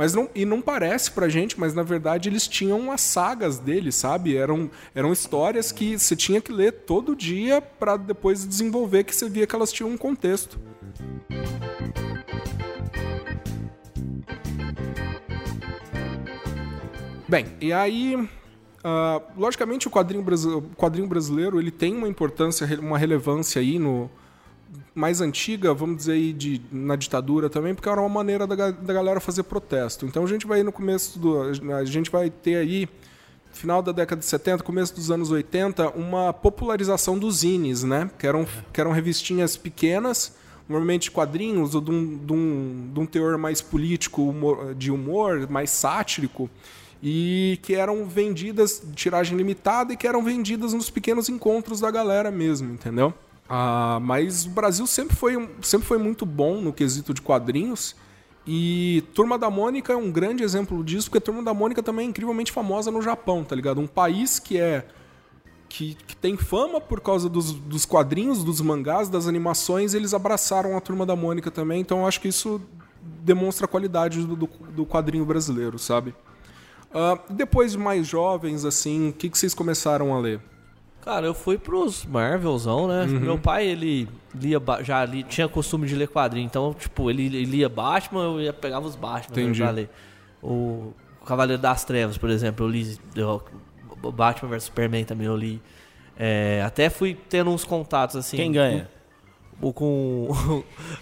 Mas não, e não parece pra gente, mas na verdade eles tinham as sagas deles, sabe? Eram, eram histórias que você tinha que ler todo dia pra depois desenvolver que você via que elas tinham um contexto. Bem, e aí, ah, logicamente o quadrinho, o quadrinho brasileiro ele tem uma importância, uma relevância aí no mais antiga, vamos dizer aí de, na ditadura também, porque era uma maneira da, da galera fazer protesto. Então a gente vai no começo do, a gente vai ter aí final da década de 70, começo dos anos 80, uma popularização dos zines, né? Que eram, que eram revistinhas pequenas, normalmente quadrinhos ou de um, de um, de um teor mais político, humor- de humor, mais sático, e que eram vendidas de tiragem limitada e que eram vendidas nos pequenos encontros da galera mesmo, entendeu? Ah, mas o Brasil sempre foi, sempre foi muito bom no quesito de quadrinhos. E Turma da Mônica é um grande exemplo disso, porque Turma da Mônica também é incrivelmente famosa no Japão, tá ligado? Um país que é. que, que tem fama por causa dos, dos quadrinhos, dos mangás, das animações, eles abraçaram a Turma da Mônica também, então eu acho que isso demonstra a qualidade do, do, do quadrinho brasileiro, sabe? Ah, depois de mais jovens, assim, o que, que vocês começaram a ler? Cara, eu fui pros Marvelzão, né? Uhum. Meu pai, ele lia, já li, tinha costume de ler quadrinho. Então, tipo, ele, ele lia Batman, eu ia pegava os Batman né, Entendi. pra ler. O Cavaleiro das Trevas, por exemplo, eu li eu- Batman vs Superman também eu li. É, até fui tendo uns contatos assim. Quem ganha? O com.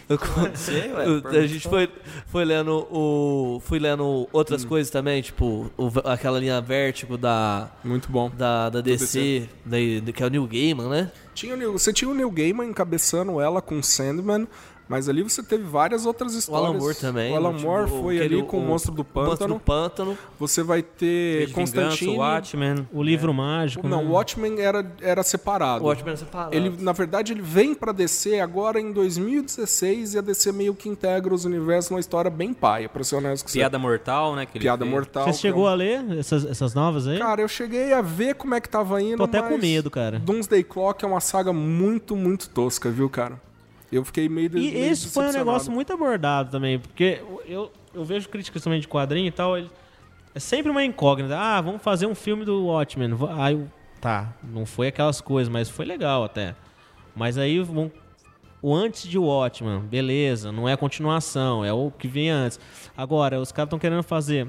o com- sei, ué, o- a gente foi, foi lendo o. Fui lendo outras Hum. coisas também, tipo, o- aquela linha Vértigo da, Muito bom. da, da DC, da, que é o New Gaiman, né? Tinha, o Neil- você tinha o Neil Gaiman encabeçando ela com Sandman, mas ali você teve várias outras O histórias. Alan Moore também. O Alan tipo, Moore foi aquele- ali com o Monstro do Monstro Pântano. do Pântano. Você vai ter Constantine. Watchmen. O livro mágico. Não, né? o Watchmen era, era separado. O Watchmen é separado. Ele, na verdade, ele vem pra DC agora em 2016 e a DC meio que integra os universos numa história bem paia, pra ser honesto com você. Piada Mortal, né? Piada fez. mortal. Você que chegou é um- a ler essas, essas novas aí? Cara, eu cheguei a ver como é que tava indo, Tô até mas com medo, cara. Doomsday Clock é uma saga muito, muito tosca, viu, cara? Eu fiquei meio E meio esse foi um negócio muito abordado também, porque eu, eu vejo críticas também de quadrinho e tal, ele- é sempre uma incógnita. Ah, vamos fazer um filme do Watchmen. Aí, eu- tá, não foi aquelas coisas, mas foi legal até. Mas aí vão- o antes de Watchmen, beleza, não é a continuação, é o que vem antes. Agora, os caras estão querendo fazer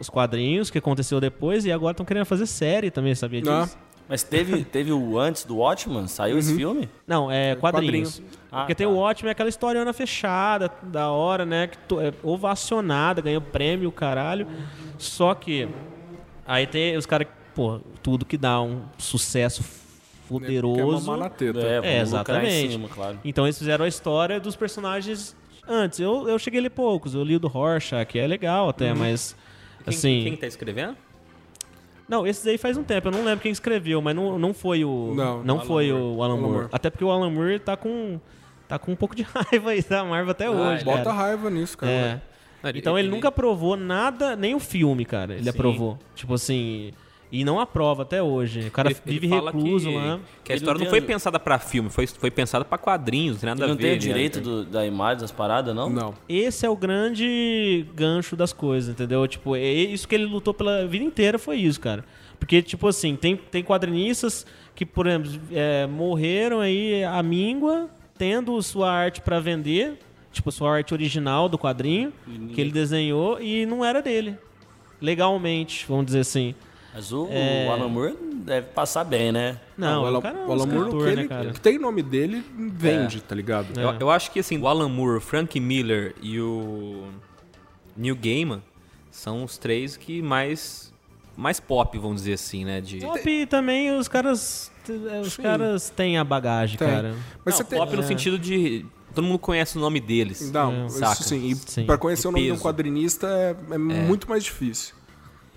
os quadrinhos que aconteceu depois e agora estão querendo fazer série também, sabia Ah. Mas teve, teve o antes do Watchman? Saiu esse filme? Não, é quadrinhos. quadrinho. Ah, Porque tem tá. o Watchmen, aquela historiana fechada, da hora, né? Que to- é ovacionada, ganhou prêmio, caralho. Só que aí tem os caras, pô, tudo que dá um sucesso Que é. É, lucrar em exatamente. cima, claro. Então eles fizeram a história dos personagens antes. Eu, eu cheguei a ler poucos, eu li o do Rorschach, que é legal até, mas. Quem, assim. quem tá escrevendo? Não, esses aí faz um tempo, eu não lembro quem escreveu, mas não, não foi o. Não, não Alan foi Moore. o Alan Alan Moore. Moore. Até porque o Alan Moore tá com. tá com um pouco de raiva aí da Marvel até hoje. Bota cara. raiva nisso, cara. É. Então ele, nunca aprovou nada, nem o filme, cara. Ele Sim. aprovou. Tipo assim. E não aprova até hoje. O cara ele- ele vive fala recluso que, lá. Que a Ele história não não foi tem- pensada pra filme, foi, foi pensada pra quadrinhos, não tem nada Ele a não ver. tem o né? direito do- da imagem das paradas, não? Não. Esse é o grande gancho das coisas, entendeu? Tipo, é isso que ele lutou pela vida inteira foi isso, cara. Porque, tipo assim, tem, tem quadrinistas que, por exemplo, é, morreram aí à míngua, tendo sua arte pra vender, tipo, sua arte original do quadrinho, que ele desenhou, e não era dele. Legalmente, vamos dizer assim. Mas o, É. o Alan Moore deve passar bem, né? Não, o Alan, o cara é um o Alan Moore, o escritor, que, né, que tem nome dele, vende, tá ligado? É. Eu, eu acho que assim, o Alan Moore, o Frank Miller e o Neil Gaiman são os três que mais mais pop, vamos dizer assim, né? De... Pop também, os caras. Os Sim. caras têm a bagagem, Tem. cara. Mas Não, você tem... pop no sentido de todo mundo conhece o nome deles. Não, É. isso Saca? sim. E Sim. pra conhecer o, O nome de um peso. quadrinista é, é muito mais difícil.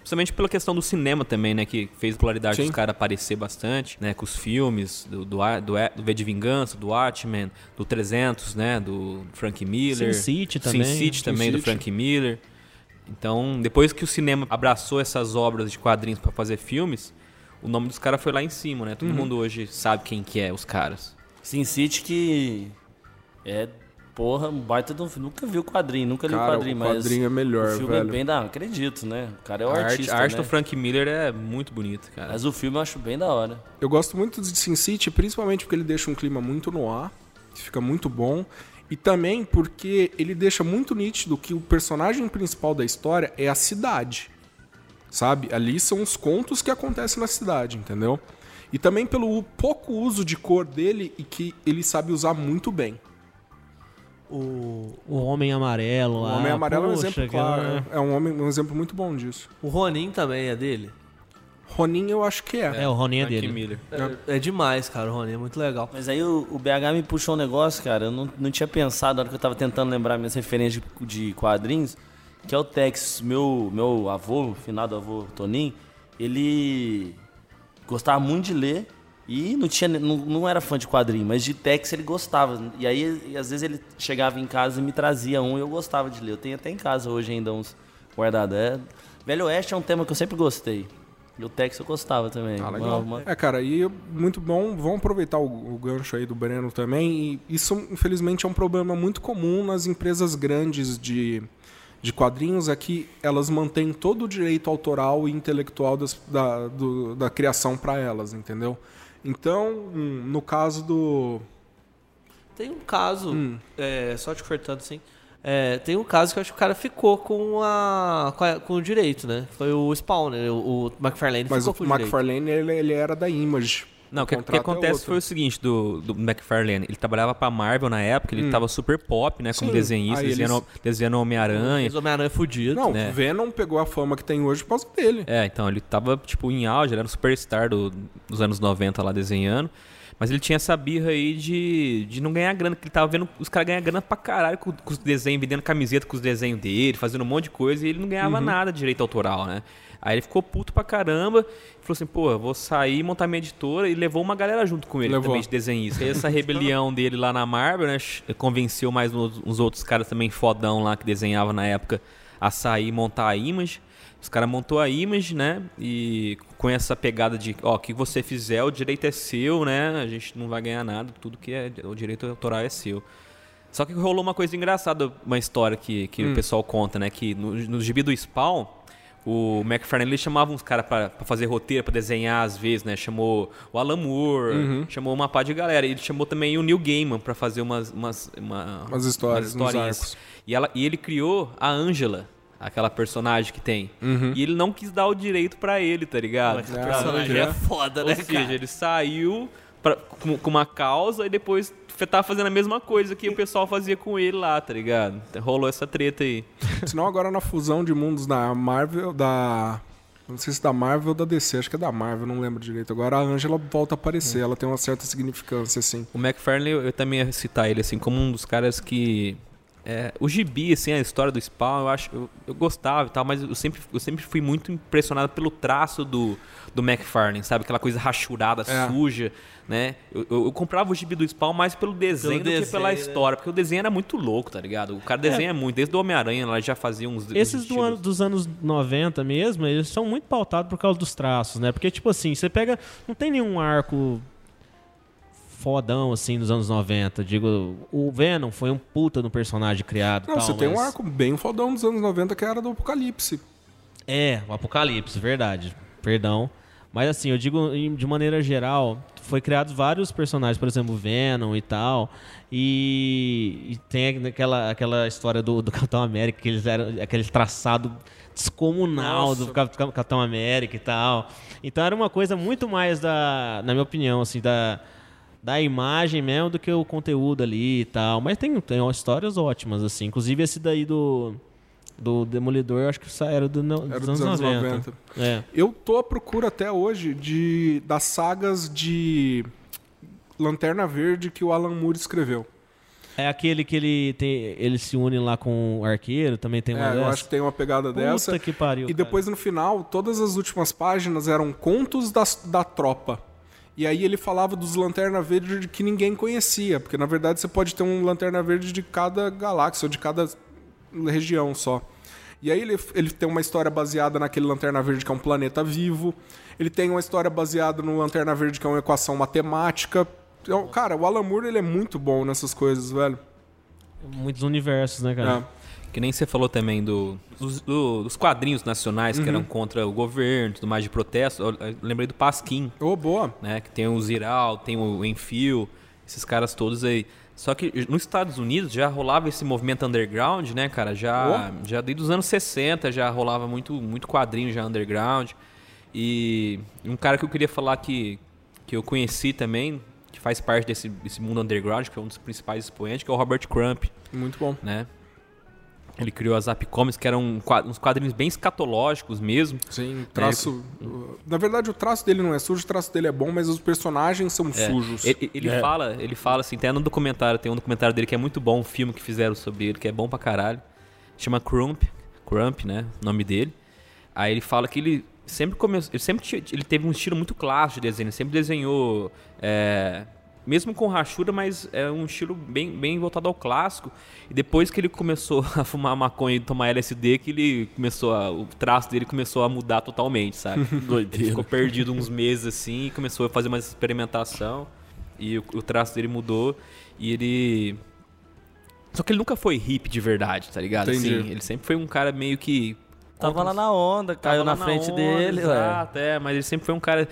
Principalmente pela questão do cinema também, né? Que fez a popularidade Sim. dos caras aparecer bastante, né? Com os filmes do, do, do, do V de Vingança, do Watchmen, do 300, né? Do Frank Miller. Sin City Sin também. City também, do City. Frank Miller. Então, depois que o cinema abraçou essas obras de quadrinhos pra fazer filmes, o nome dos caras foi lá em cima, né? Todo Uhum. mundo hoje sabe quem que é os caras. Sin City que é, porra, um baita de um filme. Nunca vi o quadrinho, nunca li o Cara, quadrinho, o mas quadrinho é melhor, o filme velho. é bem da... Acredito, né? O cara é o a arte, artista, a arte né? do Frank Miller é muito bonita, cara. Mas o filme eu acho bem da hora. Eu gosto muito de Sin City, principalmente porque ele deixa um clima muito no ar, que fica muito bom. E também porque ele deixa muito nítido que o personagem principal da história é a cidade. Sabe? Ali são os contos que acontecem na cidade, entendeu? E também pelo pouco uso de cor dele e que ele sabe usar muito bem. O, o Homem Amarelo O lá. Homem Amarelo é um poxa, exemplo claro. É um, homem, um exemplo muito bom disso. O Ronin também é dele. Ronin eu acho que é. É, o Ronin é Frank dele. É, é demais, cara. O Ronin é muito legal. Mas aí o, o BH me puxou um negócio, cara. Eu não, não tinha pensado na hora que eu tava tentando lembrar minhas referências de, de quadrinhos, que é o Tex. Meu, meu avô, finado avô Toninho, ele gostava muito de ler e não, tinha, não, não era fã de quadrinho, mas de Tex ele gostava. E aí, e às vezes, ele chegava em casa e me trazia um e eu gostava de ler. Eu tenho até em casa hoje ainda uns guardados. É, Velho Oeste é um tema que eu sempre gostei. E o Tex eu gostava também. Ah, legal. Uma- É, cara, e muito bom. Vamos aproveitar o, o gancho aí do Breno também. E isso, infelizmente, é um problema muito comum nas empresas grandes de, de quadrinhos, é que elas mantêm todo o direito autoral e intelectual das- da, do- da criação para elas, entendeu? Então, hum, no caso do. Tem um caso, Hum. é, só te cortando assim. é, tem um caso que eu acho que o cara ficou com, a, com, a- com o direito, né? Foi o Spawn, né? O, o McFarlane Mas ficou o com o direito. McFarlane, ele, ele era da Image. Não, o que, que é acontece outro. foi o seguinte do, do McFarlane. Ele trabalhava pra Marvel na época, ele tava super pop, né? Como Hum. Sim. desenhista, Aí eles- desenhando, desenhando Homem-Aranha. Homem-Aranha fudido. Não, né? Venom pegou a fama que tem hoje por causa dele. É, então, ele tava, tipo, em auge, ele era um superstar do- dos anos 90 lá desenhando. Mas ele tinha essa birra aí de, de não ganhar grana, que ele tava vendo os caras ganhar grana pra caralho com, com os desenhos, vendendo camiseta com os desenhos dele, fazendo um monte de coisa, e ele não ganhava Uhum. nada de direito autoral, né? Aí ele ficou puto pra caramba, falou assim, pô, vou sair e montar minha editora, e levou uma galera junto com ele Levou. também de desenhista. E essa rebelião dele lá na Marvel, né, convenceu mais uns, outros caras também fodão lá que desenhava na época a sair e montar a Image. Os caras montou a Image, né? E com essa pegada de, ó, o que você fizer, o direito é seu, né? A gente não vai ganhar nada, tudo que é o direito autoral é seu. Só que rolou uma coisa engraçada, uma história que, que o pessoal conta, né? Que no, no gibi do Spawn, o McFarlane ele chamava uns caras pra, pra fazer roteiro, pra desenhar às vezes, né? Chamou o Alan Moore, chamou uma pá de galera. Ele chamou também o Neil Gaiman pra fazer umas, umas, uma- Umas histórias, historinhas. arcos. E, ela, e ele criou a Angela, aquela personagem que tem. Uhum. E ele não quis dar o direito pra ele, tá ligado? Mas o Ah, personagem é crer. foda, Ou né, seja, cara? ele saiu pra- com, com uma causa e depois tava fazendo a mesma coisa que o pessoal fazia com ele lá, tá ligado? Rolou essa treta aí. Senão agora na fusão de mundos da Marvel, da. Não sei se da Marvel ou da DC, acho que é da Marvel, não lembro direito. Agora a Angela volta a aparecer, ela tem uma certa significância, assim. O McFarlane, eu, eu também ia citar ele assim como um dos caras que é, o gibi, assim, a história do Spawn, eu acho, eu, eu gostava e tal, mas eu sempre, eu sempre fui muito impressionado pelo traço do, do McFarlane, sabe? Aquela coisa rachurada, É. suja, né? Eu, eu, eu comprava o gibi do Spawn mais pelo desenho Pelo do que desenho, pela né? história, porque o desenho era muito louco, tá ligado? O cara desenha muito, desde o Homem-Aranha, ela já fazia uns uns Esses do estilos. ano- dos anos 90 mesmo, eles são muito pautados por causa dos traços, né? Porque, tipo assim, você pega. Não tem nenhum arco fodão, assim, nos anos 90. Digo, o Venom foi um puta no personagem criado. Não, tal, você tem um mas- arco bem fodão dos anos 90 que era do Apocalipse. É, o Apocalipse, verdade. Perdão. Mas assim, eu digo de maneira geral, foi criados vários personagens, por exemplo, Venom e tal. E, e tem aquela, aquela história do, do Capitão América, que eles eram aquele traçado descomunal do Cap- Capitão América e tal. Então era uma coisa muito mais da, na minha opinião, assim, da, da imagem mesmo do que o conteúdo ali e tal. Mas tem, tem histórias ótimas, assim. Inclusive esse daí do, do Demolidor, eu acho que era do, no- Era dos, anos 90. É. Eu tô à procura até hoje de das sagas de Lanterna Verde que o Alan Moore escreveu. É aquele que ele tem, ele se une lá com o arqueiro, também tem uma É, eu dessa. acho que tem uma pegada Puta dessa. que pariu. E depois no final, todas as últimas páginas eram contos das- da tropa. E aí ele falava dos Lanterna Verde que ninguém conhecia, porque na verdade você pode ter um Lanterna Verde de cada galáxia, ou de cada região só. E aí ele, ele tem uma história baseada naquele Lanterna Verde que é um planeta vivo. Ele tem uma história baseada no Lanterna Verde que é uma equação matemática. Então, cara, o Alan Moore ele é muito bom nessas coisas, velho. Muitos universos, né, cara? É. Que nem você falou também do, dos, do- dos quadrinhos nacionais que eram contra o governo, tudo mais de protesto. Eu, eu lembrei do Pasquim, Ô, boa. né? Que tem o Ziral, tem o Enfio, esses caras todos aí. Só que nos Estados Unidos já rolava esse movimento underground, né, cara? Já, já desde os anos 60 já rolava muito, muito quadrinho já underground. E um cara que eu queria falar que, que eu conheci também, que faz parte desse, desse mundo underground, que é um dos principais expoentes, que é o Robert Crump Muito bom. né? Ele criou as Zap Comics, que eram uns quadrinhos bem escatológicos mesmo. Sim, traço. Na verdade, o traço dele não é sujo, o traço dele é bom, mas os personagens são É, sujos. Ele, ele fala, ele fala assim, até no documentário, tem um documentário dele que é muito bom, um filme que fizeram sobre ele, que é bom pra caralho. Chama Crump, Crump, né? O nome dele. Aí ele fala que ele sempre começou. Ele sempre tinha- ele teve um estilo muito clássico de desenho, ele sempre desenhou. Mesmo com rachura, mas é um estilo bem, bem voltado ao clássico. E depois que ele começou a fumar maconha e tomar LSD, que ele começou a, o traço dele começou a mudar totalmente, sabe? Ele Doideira. ficou perdido uns meses assim e começou a fazer uma experimentação. E o, o traço dele mudou. E ele. Só que ele nunca foi hippie de verdade, tá ligado? Entendi. Assim, ele sempre foi um cara meio que. Tava lá na onda, caiu lá na frente onda, dele. Exato, é, mas ele sempre foi um cara.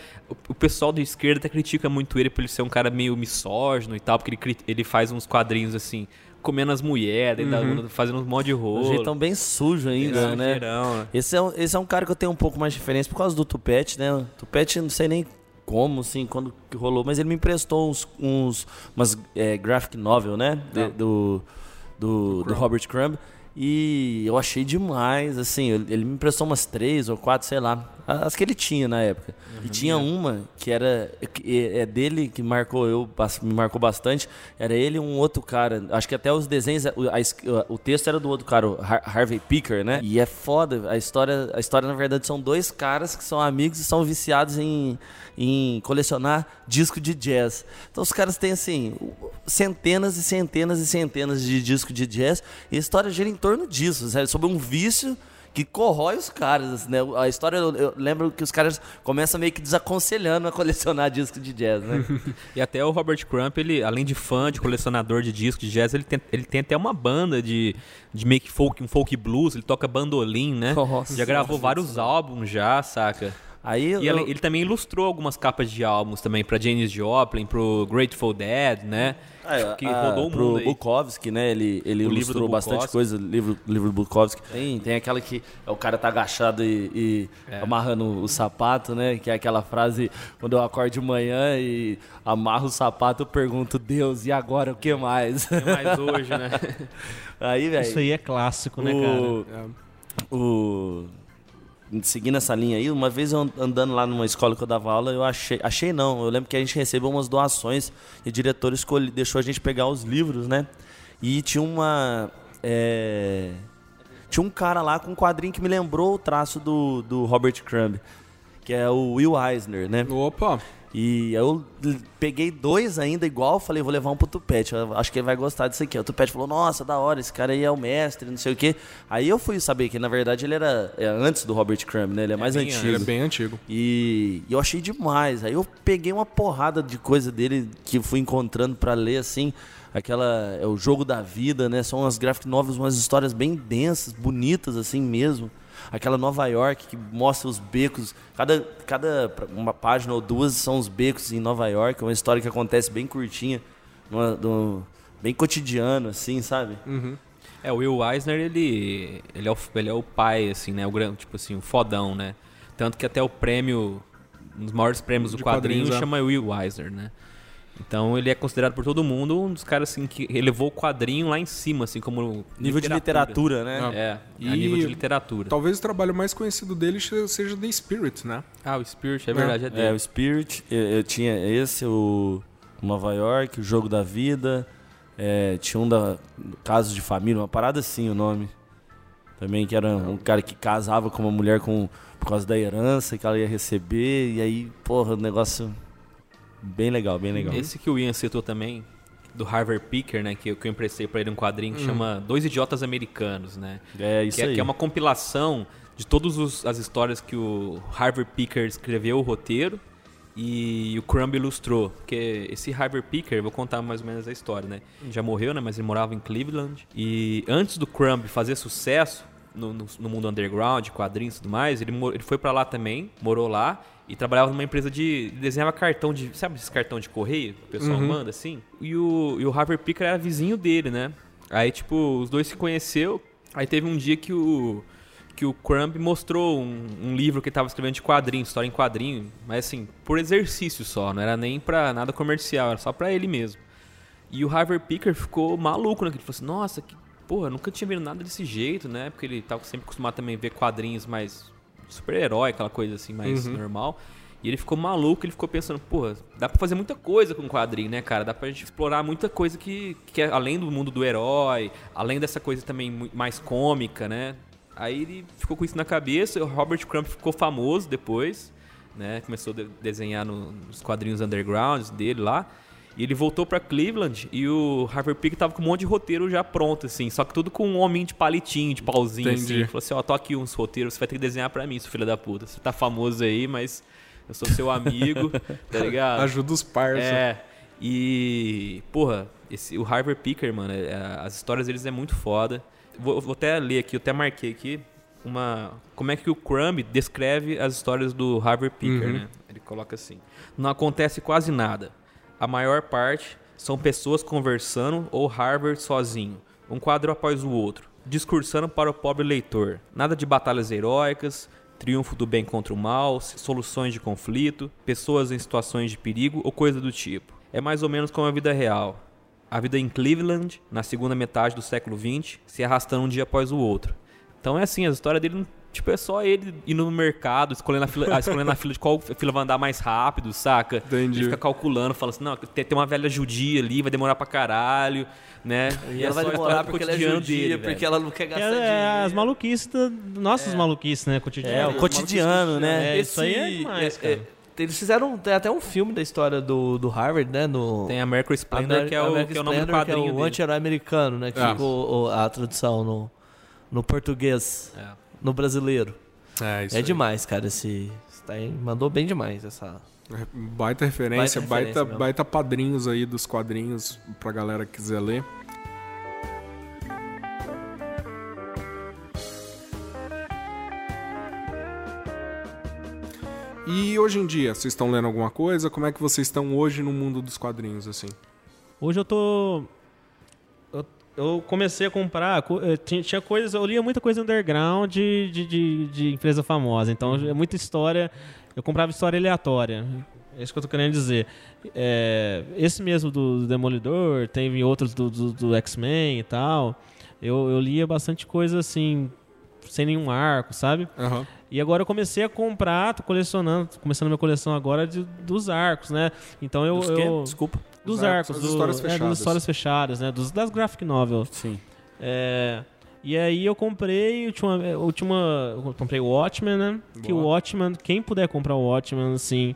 O, pessoal da esquerda até critica muito ele por ele ser um cara meio misógino e tal, porque ele, ele faz uns quadrinhos assim, comendo as mulheres, Uhum. fazendo uns monte de Um rolo. jeitão bem sujo ainda, né? Exagerão, né? Esse é, um, esse é um cara que eu tenho um pouco mais de diferença por causa do Tupete, né? Tupete, não sei nem como, assim, quando que rolou, mas ele me emprestou uns, uns umas é, graphic novel, né? De- do, do, do Robert Crumb. E eu achei demais, assim, ele me emprestou umas três ou quatro, sei lá, as que ele tinha na época. E tinha uma que era que é dele que marcou eu, me marcou bastante. Era ele e um outro cara. Acho que até os desenhos, o, a es- o texto era do outro cara, o Har- Harvey Picker, né? E é foda. A história, a história na verdade são dois caras que são amigos e são viciados em, em colecionar disco de jazz. Então os caras têm assim centenas e centenas e centenas de discos de jazz e a história gira em torno disso, sabe? sobre um vício que corrói os caras, né? A história, eu, eu lembro que os caras começam meio que desaconselhando a colecionar disco de jazz, né? E até o Robert Crump, ele, além de fã, de colecionador de discos de jazz, ele tem, ele tem até uma banda de, de meio que folk, um folk blues, ele toca bandolim, né? Nossa. já gravou vários álbuns já, saca? Aí E eu- ele, ele também ilustrou algumas capas de álbuns também pra Janis Joplin, pro Grateful Dead, né? É, que a- rodou o pro mundo. Bukowski, né? Ele, ele O livro ilustrou bastante coisa, livro, livro do Bukowski. Tem, tem aquela que o cara tá agachado e, e É. amarrando o sapato, né? Que é aquela frase, quando eu acordo de manhã e amarro o sapato, eu pergunto, Deus, e agora o que mais? Mas hoje, né? Aí, velho. Isso aí é clássico, né, cara? o, o- seguindo essa linha aí, uma vez eu andando lá numa escola que eu dava aula, eu achei, achei não, eu lembro que a gente recebeu umas doações e o diretor escolhe, deixou a gente pegar os livros, né? E tinha uma é, tinha um cara lá com um quadrinho que me lembrou o traço do, do Robert Crumb, que é o Will Eisner, né? Opa! E eu peguei dois ainda igual, falei, vou levar um pro Tupete. Acho que ele vai gostar disso aqui. O Tupete falou, nossa, da hora, esse cara aí é o mestre, não sei o quê. Aí eu fui saber que, na verdade, ele era é, antes do Robert Crumb, né? Ele é mais bem antigo. Ele é bem antigo. E, e eu achei demais. Aí eu peguei uma porrada de coisa dele que fui encontrando pra ler, assim. Aquela. É o jogo da vida, né? São umas graphic novels, umas histórias bem densas, bonitas, assim mesmo. Aquela Nova York que mostra os becos. Cada, cada uma página ou duas são os becos em Nova York. Uma história que acontece bem curtinha. numa- num- bem cotidiano, assim, sabe? É, o Will Eisner, ele, ele, é o, ele é o pai, assim, né? O grande, tipo assim, o fodão, né? Tanto que até o prêmio, um dos maiores prêmios do De quadrinho, quadrinhos, é. chama Will Eisner, né? Então ele é considerado por todo mundo um dos caras assim que elevou o quadrinho lá em cima, assim, como Nível de literatura, né? É, E a nível de literatura. Talvez o trabalho mais conhecido dele seja The Spirit, né? Ah, o Spirit, é verdade, é É, dele. o Spirit, eu, eu tinha esse, o Nova York, o Jogo da Vida, É, tinha um da Casos de Família, uma parada assim o nome. Também que era um cara que casava com uma mulher com, por causa da herança que ela ia receber. E aí, porra, um negócio bem legal, bem legal. Esse que o Ian citou também, do Harvard Picker, né? Que, eu- que eu emprestei pra ele um quadrinho que chama Dois Idiotas Americanos, né? É isso que, é, aí. que é uma compilação de todas as histórias que o Harvard Picker escreveu o roteiro e o Crumb ilustrou. Porque esse Harvard Picker, eu vou contar mais ou menos a história, né? Ele já morreu, né? Mas ele morava em Cleveland. E antes do Crumb fazer sucesso no, no- no mundo underground, quadrinhos e tudo mais, ele, ele foi pra lá também, morou lá. E trabalhava numa empresa de. desenhava cartão de. Sabe esses cartão de correio que o pessoal manda assim? E o, e o Harvard Picker era vizinho dele, né? Aí, tipo, os dois se conheceu. Aí teve um dia que o que o Crumb mostrou um, um livro que ele tava escrevendo de quadrinho, história em quadrinho, mas assim, por exercício só, não era nem pra nada comercial, era só pra ele mesmo. E o Harvard Picker ficou maluco, né? Que ele falou assim, nossa, que, porra, nunca tinha visto nada desse jeito, né? Porque ele tava sempre acostumado também a ver quadrinhos mais super-herói, aquela coisa assim, mais normal. E ele ficou maluco, ele ficou pensando, pô, dá pra fazer muita coisa com quadrinho, né, cara? Dá pra gente explorar muita coisa que, que é além do mundo do herói, além dessa coisa também mais cômica, né? Aí ele ficou com isso na cabeça, o Robert Crumb ficou famoso depois, né? Começou a de- desenhar no- nos quadrinhos undergrounds dele lá. E ele voltou pra Cleveland e o Harvard Pick tava com um monte de roteiro já pronto, assim. Só que tudo com um homem de palitinho, de pauzinho, Entendi. assim. Ele falou assim, ó, tô aqui uns roteiros, você vai ter que desenhar pra mim, seu filho da puta. Você tá famoso aí, mas eu sou seu amigo, tá ligado? Ajuda os parça. É. E, porra, esse, o Harvard Picker, mano, é- as histórias deles é muito foda. Vou, vou até ler aqui, eu até marquei aqui uma. Como é que o Crumb descreve as histórias do Harvard Picker, né? Ele coloca assim: Não acontece quase nada. A maior parte são pessoas conversando ou Harvard sozinho, um quadro após o outro, discursando para o pobre leitor. Nada de batalhas heróicas, triunfo do bem contra o mal, soluções de conflito, pessoas em situações de perigo ou coisa do tipo. É mais ou menos como a vida real. A vida em Cleveland, na segunda metade do século XX, se arrastando um dia após o outro. Então é assim, a história dele, tipo, é só ele indo no mercado, escolhendo a fila, ah, escolhendo a fila de qual fila vai andar mais rápido, saca? Entendi. Ele fica calculando, fala assim, não, tem, tem uma velha judia ali, vai demorar pra caralho, né? E é ela vai só a demorar porque ela é cotidiano judia, dele, porque ela não quer Que gastar é, dinheiro. é as maluquices, da, nossas maluquices, né? Cotidiano. É, o cotidiano, né? É, isso aí é demais, é, cara. eles fizeram tem até um filme da história do, do Harvard, né? No Tem a American Splendor, Ameri- que é o, American que é o nome do Splendor, que quadrinho é o anti-herói americano, né? Que É. ficou o- a tradução no, no português, É. no brasileiro. É, isso é aí. demais, cara. Esse, esse tá aí, mandou bem demais essa. É, Baita referência, Baita baita, referência mesmo. baita padrinhos aí dos quadrinhos pra galera que quiser ler. E hoje em dia, vocês estão lendo alguma coisa? Como é que vocês estão hoje no mundo dos quadrinhos, assim? Hoje eu tô. Eu, comecei a comprar. co- eu tinha, tinha coisas. Eu lia muita coisa underground de, de, de, de empresa famosa. Então é muita história. Eu comprava história aleatória. É isso que eu tô querendo dizer. É, esse mesmo do Demolidor, teve outros do, do, do X-Men e tal. Eu, eu lia bastante coisa assim, sem nenhum arco, sabe? Aham. E agora eu comecei a comprar, tô colecionando, tô começando a minha coleção agora de, dos arcos, né? Então eu. Eu Desculpa. Dos Os arcos, arcos, do- histórias é, das histórias fechadas, né? Dos, das graphic novels. Sim. É, e aí eu comprei, última, é, última, eu comprei o Watchmen, né? Que o Boa. Watchmen, quem puder comprar o Watchmen, assim...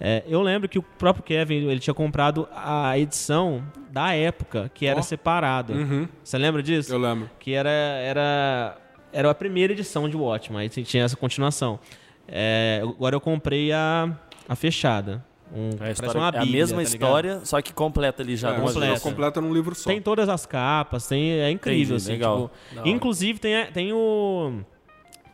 é, eu lembro que o próprio Kevin, ele tinha comprado a edição da época, que era Ó. separada. Uhum, Você lembra disso? eu lembro. que era, era, era a primeira edição de Watchmen, aí tinha essa continuação. É, agora eu comprei a, a fechada. Um, É a, parece história- uma é a bíblia, mesma tá história, só que completa ali já. É, completa. completa num livro só. Tem todas as capas, tem, é incrível, Entendi, assim. legal. tipo, inclusive tem, a- tem o,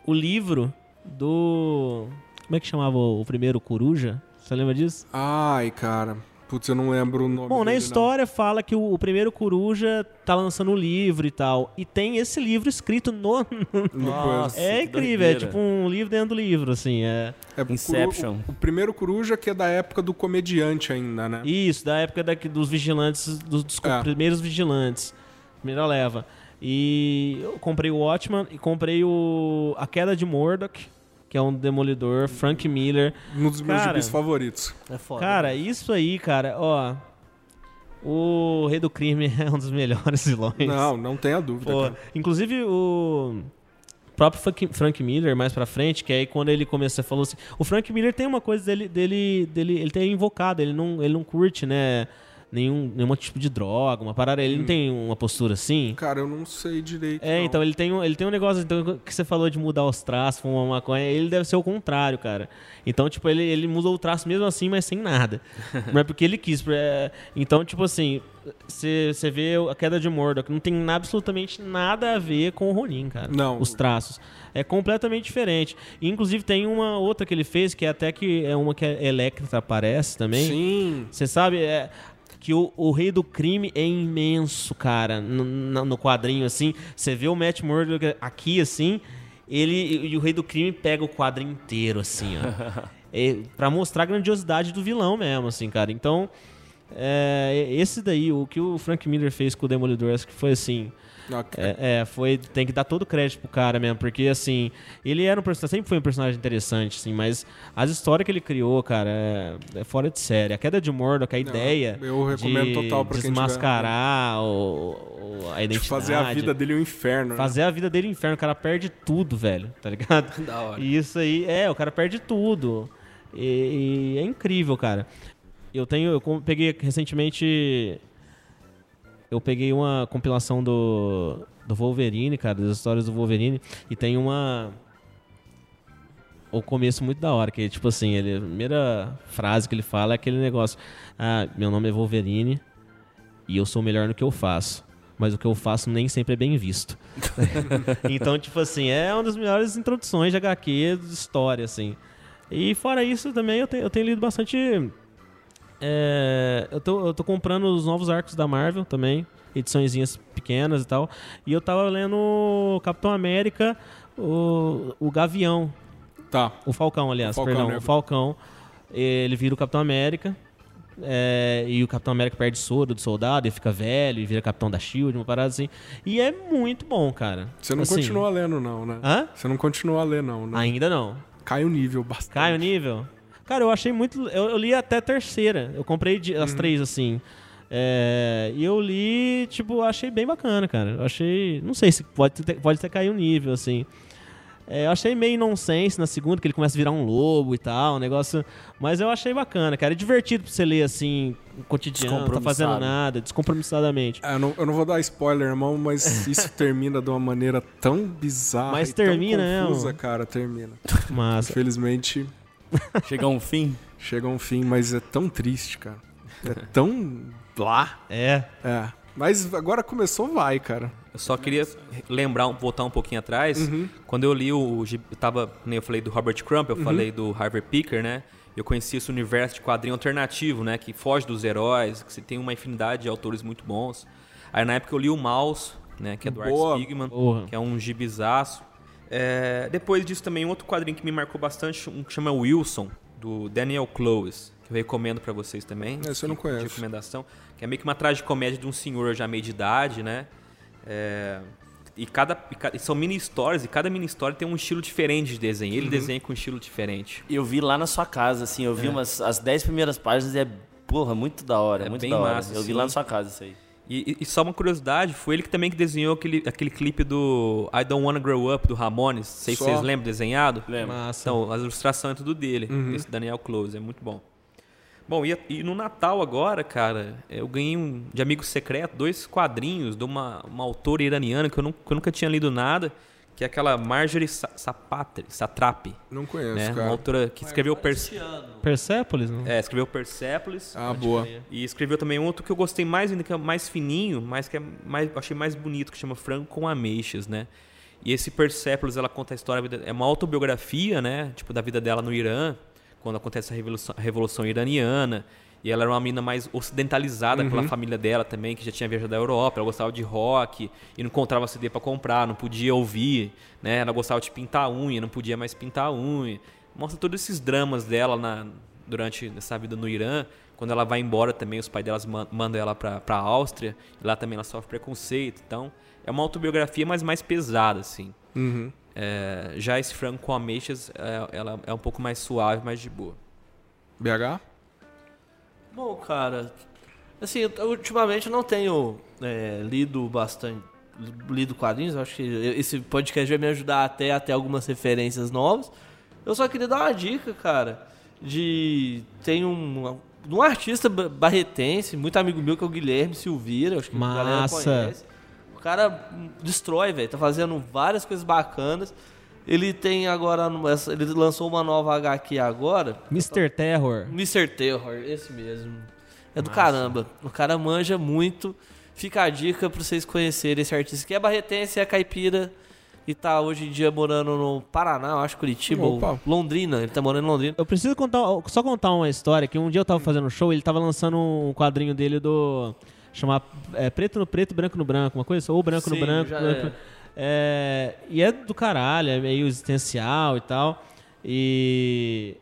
o livro do... Como é que chamava o, o primeiro Coruja? Você lembra disso? Ai, cara. Putz, eu não lembro o nome Bom, na dele, não. história fala que o, o primeiro Coruja tá lançando um livro e tal. E tem esse livro escrito no... No Nossa, é que incrível, é tipo um livro dentro do livro, assim. É... É o Inception. O, o primeiro Coruja que é da época do comediante ainda, né? Isso, da época da, dos vigilantes, dos, dos É. primeiros vigilantes. Primeira leva. E eu comprei o Watchman e comprei o A Queda de Murdoch, que é um demolidor, Frank Miller. Um dos meus Cara, gibis favoritos. É foda. Cara, isso aí, cara, ó. O Rei do Crime é um dos melhores vilões. Não, não tenha dúvida. Pô, inclusive o próprio Frank, Frank Miller mais pra frente, que aí quando ele começou, falou assim, o Frank Miller tem uma coisa dele dele dele ele tem invocado, ele não ele não curte, né, nenhum nenhum tipo de droga, uma parada, ele não tem uma postura assim. Cara, eu não sei direito. É, não. então ele tem, um, ele tem um negócio então, que você falou de mudar os traços, fumar maconha, ele deve ser o contrário, cara. Então, tipo, ele, ele mudou o traço mesmo assim, mas sem nada. Não é porque ele quis. é, Então, tipo assim, você vê a queda de Mordor, não tem absolutamente nada a ver com o Ronin, cara. Não. Os traços. É completamente diferente. E, inclusive, tem uma outra que ele fez, que é até que é uma que a Electra aparece também. Sim. Você sabe é, que o, o rei do crime é imenso, cara, no, no- quadrinho, assim. Você vê o Matt Murdock aqui, assim, ele e o rei do crime pega o quadro inteiro, assim, ó. é, pra mostrar a grandiosidade do vilão mesmo, assim, cara. Então, é, esse daí, o que o Frank Miller fez com o Demolidor, acho que foi assim... Não, É, é, foi, tem que dar todo o crédito pro cara mesmo, porque assim, ele era um personagem, sempre foi um personagem interessante, assim, mas as histórias que ele criou, cara, é, é fora de série. A queda de Mordok, a ideia eu recomendo de total pra quem desmascarar o, o- a identidade. fazer a vida dele um inferno. né? Fazer a vida dele um inferno, o cara perde tudo, velho, tá ligado? Da hora. E isso aí, é, o cara perde tudo. E, e é incrível, cara. Eu tenho, eu peguei recentemente, eu peguei uma compilação do, do Wolverine, cara, das histórias do Wolverine, e tem uma o começo muito da hora, que tipo assim, ele, a primeira frase que ele fala é aquele negócio: "Ah, meu nome é Wolverine e eu sou melhor no que eu faço." Mas o que eu faço nem sempre é bem visto. então, tipo assim, é uma das melhores introduções de HQ de história, assim. E fora isso, também eu, eu tenho lido bastante. É, eu, tô, eu tô comprando os novos arcos da Marvel também, ediçõezinhas pequenas e tal. E eu tava lendo o Capitão América, o, o Gavião, Tá. o Falcão, aliás, O Falcão, perdão, né? o Falcão. Ele vira o Capitão América. é, e o Capitão América perde soro do soldado e fica velho e vira Capitão da Shield, uma parada assim. E é muito bom, cara. Você não Assim, continua lendo, não, né? Hã? Você não continua a ler, não, né? Ainda não. Cai o nível bastante. Cai o nível? Cara, eu achei muito. Eu, eu li até a terceira. Eu comprei de- Uhum. as três, assim. É, e eu li, tipo, achei bem bacana, cara. Eu achei. Não sei se pode ter, pode ter caído o nível, assim. É, eu achei meio nonsense na segunda, que ele começa a virar um lobo e tal, um negócio. Mas eu achei bacana, cara. É divertido pra você ler assim, no cotidiano, não tá fazendo nada, descompromissadamente. É, eu, não, eu não vou dar spoiler, irmão, mas isso termina de uma maneira tão bizarra Mas e termina, tão né, confusa, mano? cara, termina. Mas. Infelizmente, Chega a um fim. chega a um fim, mas é tão triste, cara. É tão blá. É. É. Mas agora começou, vai, cara. Eu só queria lembrar, voltar um pouquinho atrás. Quando eu li o. Eu tava, nem eu falei do Robert Crump, eu falei do Harvey Picker, né? Eu conheci esse universo de quadrinho alternativo, né? Que foge dos heróis, que você tem uma infinidade de autores muito bons. Aí na época eu li o Mouse, né? Que é do Boa. Art que é um gibizaço. É, depois disso também um outro quadrinho que me marcou bastante, um que chama Wilson, do Daniel Clowes, que eu recomendo pra vocês também. Esse eu não conheço. De recomendação, que é meio que uma tragicomédia de um senhor já meio de idade, né? É, e cada, e ca- e são mini histórias e cada mini história tem um estilo diferente de desenho. Uhum. Ele desenha com um estilo diferente. Eu vi lá na sua casa, assim, eu vi umas as 10 primeiras páginas e é, porra, muito da hora, É muito bem da hora. massa, eu vi assim. lá na sua casa isso aí. E, e- só uma curiosidade, foi ele que também que desenhou aquele, aquele clipe do I Don't Wanna Grow Up do Ramones. Não sei se vocês lembram, desenhado. Lembra? Massa. Então, a ilustração é tudo dele, esse Daniel Close, é muito bom. Bom, e, e no Natal agora, cara, eu ganhei um, de amigo secreto dois quadrinhos de uma, uma autora iraniana que eu, nunca, que eu nunca tinha lido nada, que é aquela Marjorie Sa- Sapatri, Satrapi, Não conheço, né? Uma cara. autora que escreveu, Perse Persepolis, não? é, escreveu Persepolis Ah, boa. e escreveu também um outro que eu gostei mais ainda, que é mais fininho, mas que é mais, achei mais bonito, que chama Frango com Ameixas, né? E esse Persepolis, ela conta a história, é uma autobiografia, né? Tipo, da vida dela no Irã, quando acontece a Revolução, a Revolução Iraniana. E ela era uma menina mais ocidentalizada pela família dela também, que já tinha viajado da Europa. Ela gostava de rock e não encontrava CD para comprar, não podia ouvir, né? Ela gostava de pintar unha, não podia mais pintar unha. Mostra todos esses dramas dela na, durante essa vida no Irã. Quando ela vai embora também, os pais delas man- mandam ela para a Áustria. E lá também ela sofre preconceito. Então, é uma autobiografia, mas mais pesada, assim. Uhum. É, já esse Franco com Ameixas, é, ela é um pouco mais suave, mais de boa. BH? Bom, cara, Assim, eu, ultimamente eu não tenho é, lido bastante. Lido quadrinhos, acho que esse podcast vai me ajudar até a ter algumas referências novas. Eu só queria dar uma dica, cara, de. Tem um. Um artista ba- barretense, muito amigo meu, que é o Guilherme Silveira, acho que a galera Massa. conhece. O cara destrói, velho. Tá fazendo várias coisas bacanas. Ele tem agora. no- Ele lançou uma nova HQ agora. Mr. Terror. Mr. Terror, esse mesmo. É do caramba. O cara manja muito. Fica a dica pra vocês conhecerem esse artista que é barretense, é caipira e tá hoje em dia morando no Paraná, eu acho Curitiba, ou Opa. Londrina. Ele tá morando em Londrina. Eu preciso contar, só contar uma história que um dia eu tava fazendo um show, ele tava lançando um quadrinho dele do chamar é, preto no preto, branco no branco, uma coisa, assim, ou branco Sim, no branco, já branco- é, e é do caralho, é meio existencial e tal. E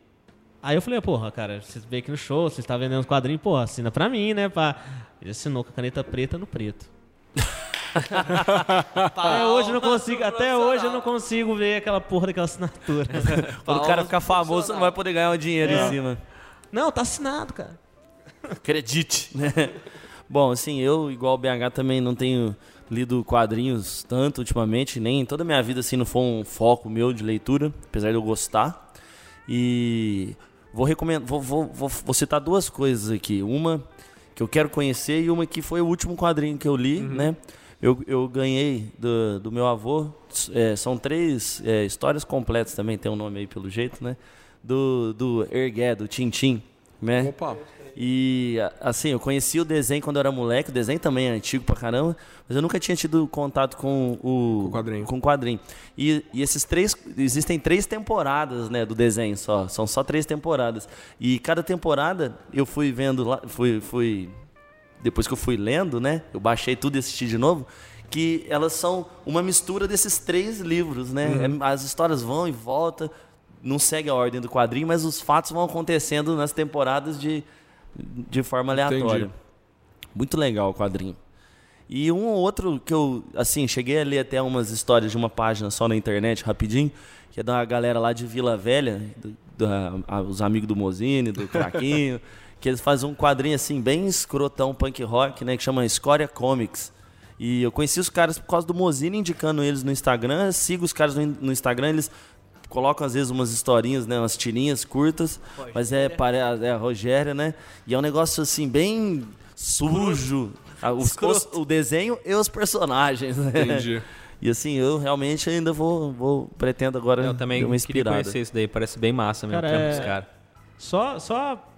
aí eu falei, porra, cara, você veio aqui no show, você está vendendo os quadrinhos, porra, assina pra mim, né, pá. Ele assinou com a caneta preta no preto. até hoje eu não consigo, até hoje eu não consigo ver aquela porra daquela assinatura. Quando o cara ficar famoso, você não vai poder ganhar um dinheiro em cima. não, tá assinado, cara. Acredite, né? Bom, assim, eu, igual o BH, também não tenho lido quadrinhos tanto ultimamente, nem toda a minha vida, assim, não foi um foco meu de leitura, apesar de eu gostar. E vou recomendar, vou, vou, vou, vou citar duas coisas aqui. Uma que eu quero conhecer e uma que foi o último quadrinho que eu li, né? Eu, eu ganhei do, do meu avô, é, são três é, histórias completas também, tem um nome aí pelo jeito, né? Do, do Ergué, do Tintim, né? Opa. E assim, eu conheci o desenho quando eu era moleque, o desenho também é antigo pra caramba, mas eu nunca tinha tido contato com o, Com o quadrinho. Com o quadrinho. E, e esses três. Existem três temporadas né, do desenho só. São só três temporadas. E cada temporada eu fui vendo lá. Fui, fui. Depois que eu fui lendo, né? Eu baixei tudo e assisti de novo. Que elas são uma mistura desses três livros, né? Uhum. É- As histórias vão e voltam, não segue a ordem do quadrinho, mas os fatos vão acontecendo nas temporadas de, de forma aleatória. Entendi. Muito legal o quadrinho. E um ou outro que eu, assim, cheguei a ler até umas histórias de uma página só na internet, rapidinho, que é da galera lá de Vila Velha, do- da- a- os amigos do Mozine, do Craquinho, que eles fazem um quadrinho, assim, bem escrotão punk rock, né, que chama Escória Comics. E eu conheci os caras por causa do Mozine indicando eles no Instagram, sigo os caras no, no Instagram, eles colocam às vezes umas historinhas, né, umas tirinhas curtas, mas é, pare- é a Rogéria, né, e é um negócio, assim, bem sujo, Ah, os- os- o desenho e os personagens, né? Entendi. E assim, eu realmente ainda vou, vou pretendo agora Eu também dar uma queria inspirada. conhecer isso daí, parece bem massa mesmo, Cara, é- dos caras. Só, só.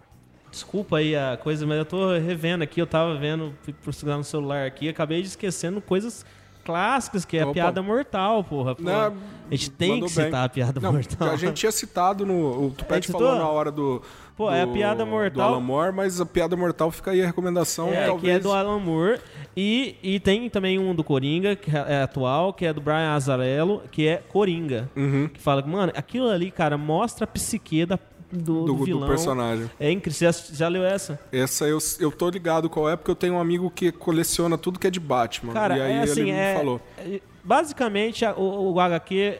Desculpa aí a coisa, mas eu tô revendo aqui. Eu tava vendo, fui procurar no celular aqui. Acabei de esquecendo coisas clássicas, que é a Opa. piada mortal, porra. pô. Não, a gente tem que bem. citar a piada Não, mortal. A gente tinha citado no. O Tupete falou na hora do. Pô, do, é a piada Do mortal. Alan Moore, mas a piada mortal fica aí a recomendação. É, talvez. que é do Alan Moore. E, e tem também um do Coringa, que é atual, que é do Brian Azarello, que é Coringa. Uhum. Que fala, mano, aquilo ali, cara, mostra a psique da, do, do, do do vilão. personagem. É incrível. Você já, já leu essa? Essa eu, eu tô ligado qual é, porque eu tenho um amigo que coleciona tudo que é de Batman. Cara, e aí é assim, ele é, me falou. é- basicamente o, o HQ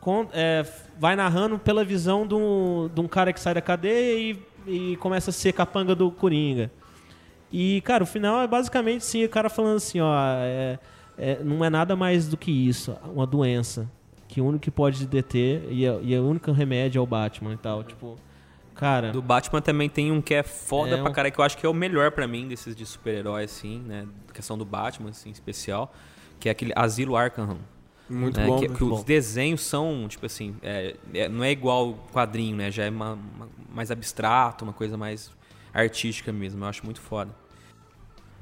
con- é, vai narrando pela visão de um, de um cara que sai da cadeia e, e começa a ser capanga do Coringa. E, cara, o final é basicamente sim, o cara falando assim, ó, é- é, não é nada mais do que isso, uma doença. Que o único que pode deter e, a- e o único remédio é o Batman e tal. Tipo, cara. Do Batman também tem um que é foda É pra um- caralho, que eu acho que é o melhor pra mim desses de super-heróis, assim, né? Questão do Batman, assim, especial. Que é aquele Asilo Arkham. Muito né? bom. que, muito que bom. os desenhos são, tipo assim, é- é- não é igual o quadrinho, né? Já é uma- uma- mais abstrato, uma coisa mais artística mesmo. Eu acho muito foda.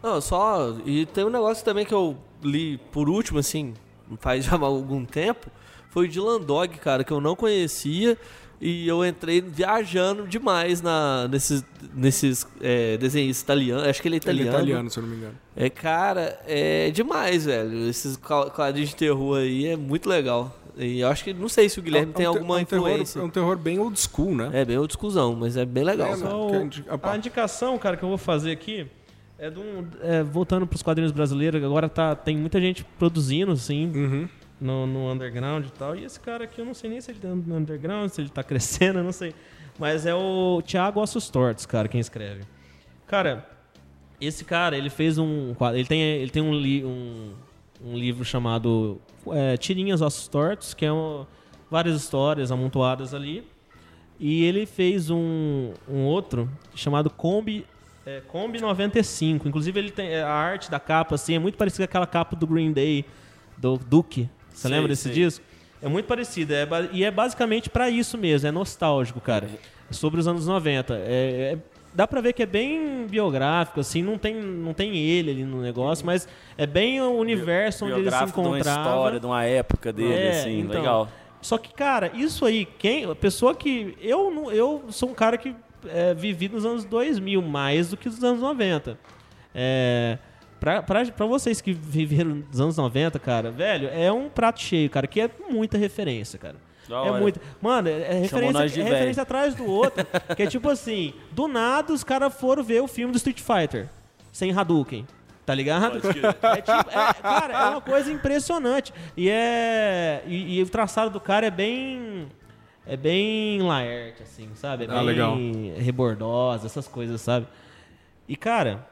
Não, só. E tem um negócio também que eu li por último, assim, faz já algum tempo. Foi o Dylan Dog, cara, que eu não conhecia. E eu entrei viajando demais na, nesses, nesses é, desenhos italianos. Acho que ele é Ele é italiano. italiano, se eu não me engano. É, ca- é demais, velho. Esses quadrinhos de terror aí é muito legal. E eu acho que, não sei se o Guilherme É um tem te- alguma é um terror- influência. é um terror bem old school, né? É bem outra discussão, mas é bem legal. É, cara. o- a opa. a indicação, cara, que eu vou fazer aqui é, de um, é voltando para os quadrinhos brasileiros. Agora tá, tem muita gente produzindo, assim, Uhum. No, no underground e tal. E esse cara aqui, eu não sei nem se ele tá no underground, se ele tá crescendo, eu não sei. Mas é o Thiago Ossos Tortos, cara, quem escreve. Cara, esse cara, ele fez um. Ele tem, ele tem um, li- um, um livro chamado é, Tirinhas Ossos Tortos, que é um- várias histórias amontoadas ali. E ele fez um, um outro chamado Kombi, é, Kombi 95. Inclusive, ele tem a arte da capa assim, é muito parecida com aquela capa do Green Day, do Duke. Você Sei, lembra desse sei. disco? É muito parecida. É, e é basicamente pra isso mesmo, é nostálgico, cara. É sobre os anos 90. É, é- dá pra ver que é bem biográfico, assim, não tem, não tem ele ali no negócio, mas é bem o universo onde ele se Biográfico de uma encontrava. história, de uma época dele, É, assim, então. legal. Só que, cara, isso aí, quem, a pessoa que. Eu, eu sou um cara que é, vivi nos anos 2000 mais do que nos anos 90. É, pra, pra, pra vocês que viveram nos anos 90, cara, velho, é um prato cheio, cara, que é muita referência, cara. É hora. muito. Mano, é, é referência, é referência atrás do outro. que é tipo assim, do nada os caras foram ver o filme do Street Fighter sem Hadouken. Tá ligado? É tipo, é, cara, é uma coisa impressionante. E é. E, e o traçado do cara é bem. É bem Laerte, assim, sabe? É Ah, bem legal. rebordosa, essas coisas, sabe? E, cara,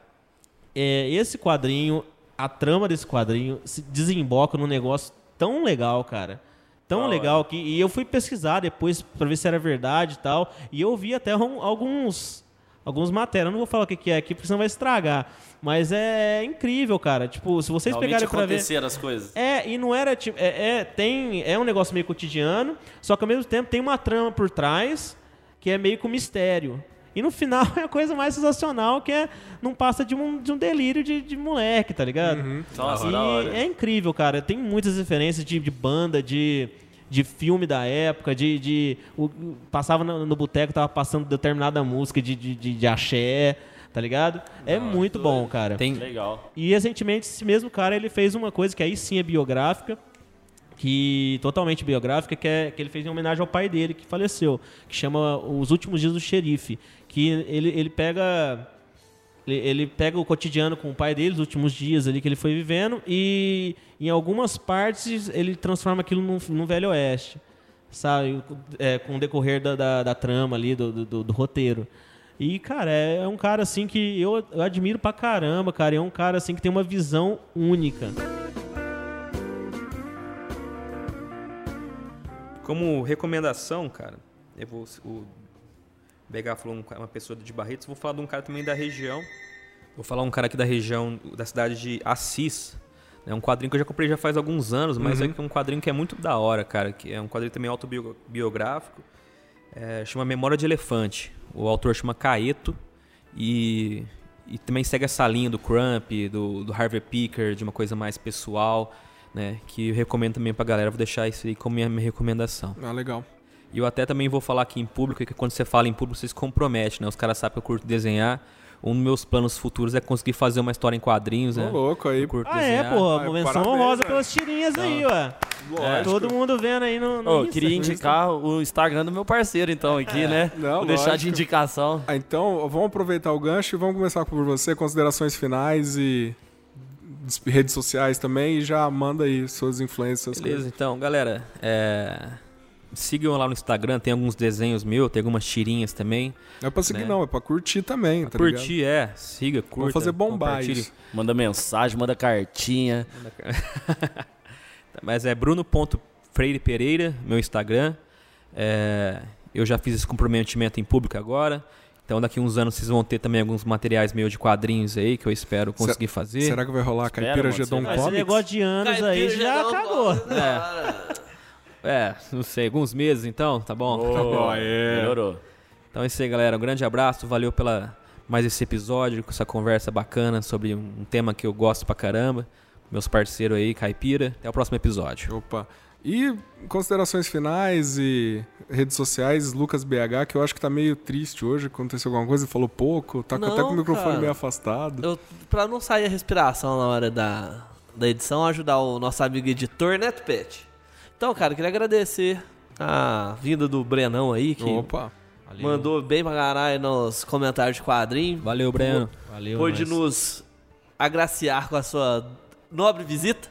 é, esse quadrinho, a trama desse quadrinho se desemboca num negócio tão legal, cara. Tão legal que. E eu fui pesquisar depois pra ver se era verdade e tal. E eu vi até um- alguns. Alguns matérias. Eu não vou falar o que, que é aqui, porque senão vai estragar. Mas é incrível, cara. Tipo, se vocês Realmente pegarem pra ver. as coisas. É, e não era tipo. É, é, tem, é um negócio meio cotidiano, só que ao mesmo tempo tem uma trama por trás que é meio com mistério. E no final é a coisa mais sensacional, que é. Não passa de um, de um delírio de, de moleque, tá ligado? Nossa, E da hora. é incrível, cara. Tem muitas referências de, de banda, de, de filme da época, de. de o- passava no, no boteco, tava passando determinada música de, de, de, de axé, tá ligado? É muito bom, cara. Tem, Legal. E recentemente esse mesmo cara ele fez uma coisa que aí sim é biográfica, que totalmente biográfica, que é que ele fez em homenagem ao pai dele que faleceu, que chama Os Últimos Dias do Xerife, que ele, ele pega ele, ele pega o cotidiano com o pai dele, os últimos dias ali que ele foi vivendo e em algumas partes ele transforma aquilo num, num velho oeste, sabe, É, com o decorrer da, da, da trama ali do, do, do- roteiro. E, cara, é, é um cara assim que eu, eu admiro pra caramba, cara. É um cara assim que tem uma visão única. Como recomendação, cara, eu vou, o BH falou um uma pessoa de Barretos, vou falar de um cara também da região. Vou falar um cara aqui da região, da cidade de Assis. É um quadrinho que eu já comprei já faz alguns anos, mas é que é um quadrinho que é muito da hora, cara. Que é um quadrinho também autobiográfico. É, chama Memória de Elefante. O autor chama Caeto. E, e também segue essa linha do Crump, do, do Harvey Picker, de uma coisa mais pessoal, né? Que eu recomendo também pra galera. Vou deixar isso aí como minha, minha recomendação. Ah, legal. E eu até também vou falar aqui em público, que quando você fala em público, você se compromete, né? Os caras sabem que eu curto desenhar. Um dos meus planos futuros é conseguir fazer uma história em quadrinhos, Ô, né? louco aí. Eu curto Ah, é, desenhar. porra. Ah, Menção honrosa pelas tirinhas aí, ué. Lógico. Todo mundo vendo aí no. no Insta. queria indicar o Instagram do meu parceiro, então, aqui, né? Não, Vou deixar de indicação. Ah, então, vamos aproveitar o gancho e vamos começar por você. Considerações finais e des- redes sociais também. E já manda aí suas influências. Beleza, então, galera, é... sigam lá no Instagram, tem alguns desenhos meus, tem algumas tirinhas também. Não é pra seguir, né? não, é pra curtir também, tá ligado? Curtir, é, siga, curta. Vamos fazer bombar isso. Manda mensagem, manda cartinha. Mas é bruno.freire Pereira, meu Instagram. É, eu já fiz esse comprometimento em público agora. Então daqui uns anos vocês vão ter também alguns materiais meus de quadrinhos aí que eu espero conseguir fazer. Será que vai rolar a Caipira Gedon vai. Esse Comics? negócio de anos aí Caipira já não cagou. pode, cara. É, não sei, alguns meses então, tá bom? Ô, é. Melhorou. Então é isso aí, galera. Um grande abraço, valeu pela mais esse episódio, com essa conversa bacana sobre um tema que eu gosto pra caramba. Meus parceiros aí, Caipira. Até o próximo episódio. Opa. E considerações finais e redes sociais, Lucas BH, que eu acho que tá meio triste hoje. Aconteceu alguma coisa, falou pouco, tá com- até com o Não, microfone cara. meio afastado. Eu, pra não sair a respiração na hora da, da edição, ajudar o nosso amigo editor, né, Pet? Então, cara, queria agradecer a vinda do Brenão aí, que Opa. mandou bem pra caralho nos comentários de quadrinho. Valeu, Breno. Valeu, Pôde nós. nos agraciar com a sua nobre visita.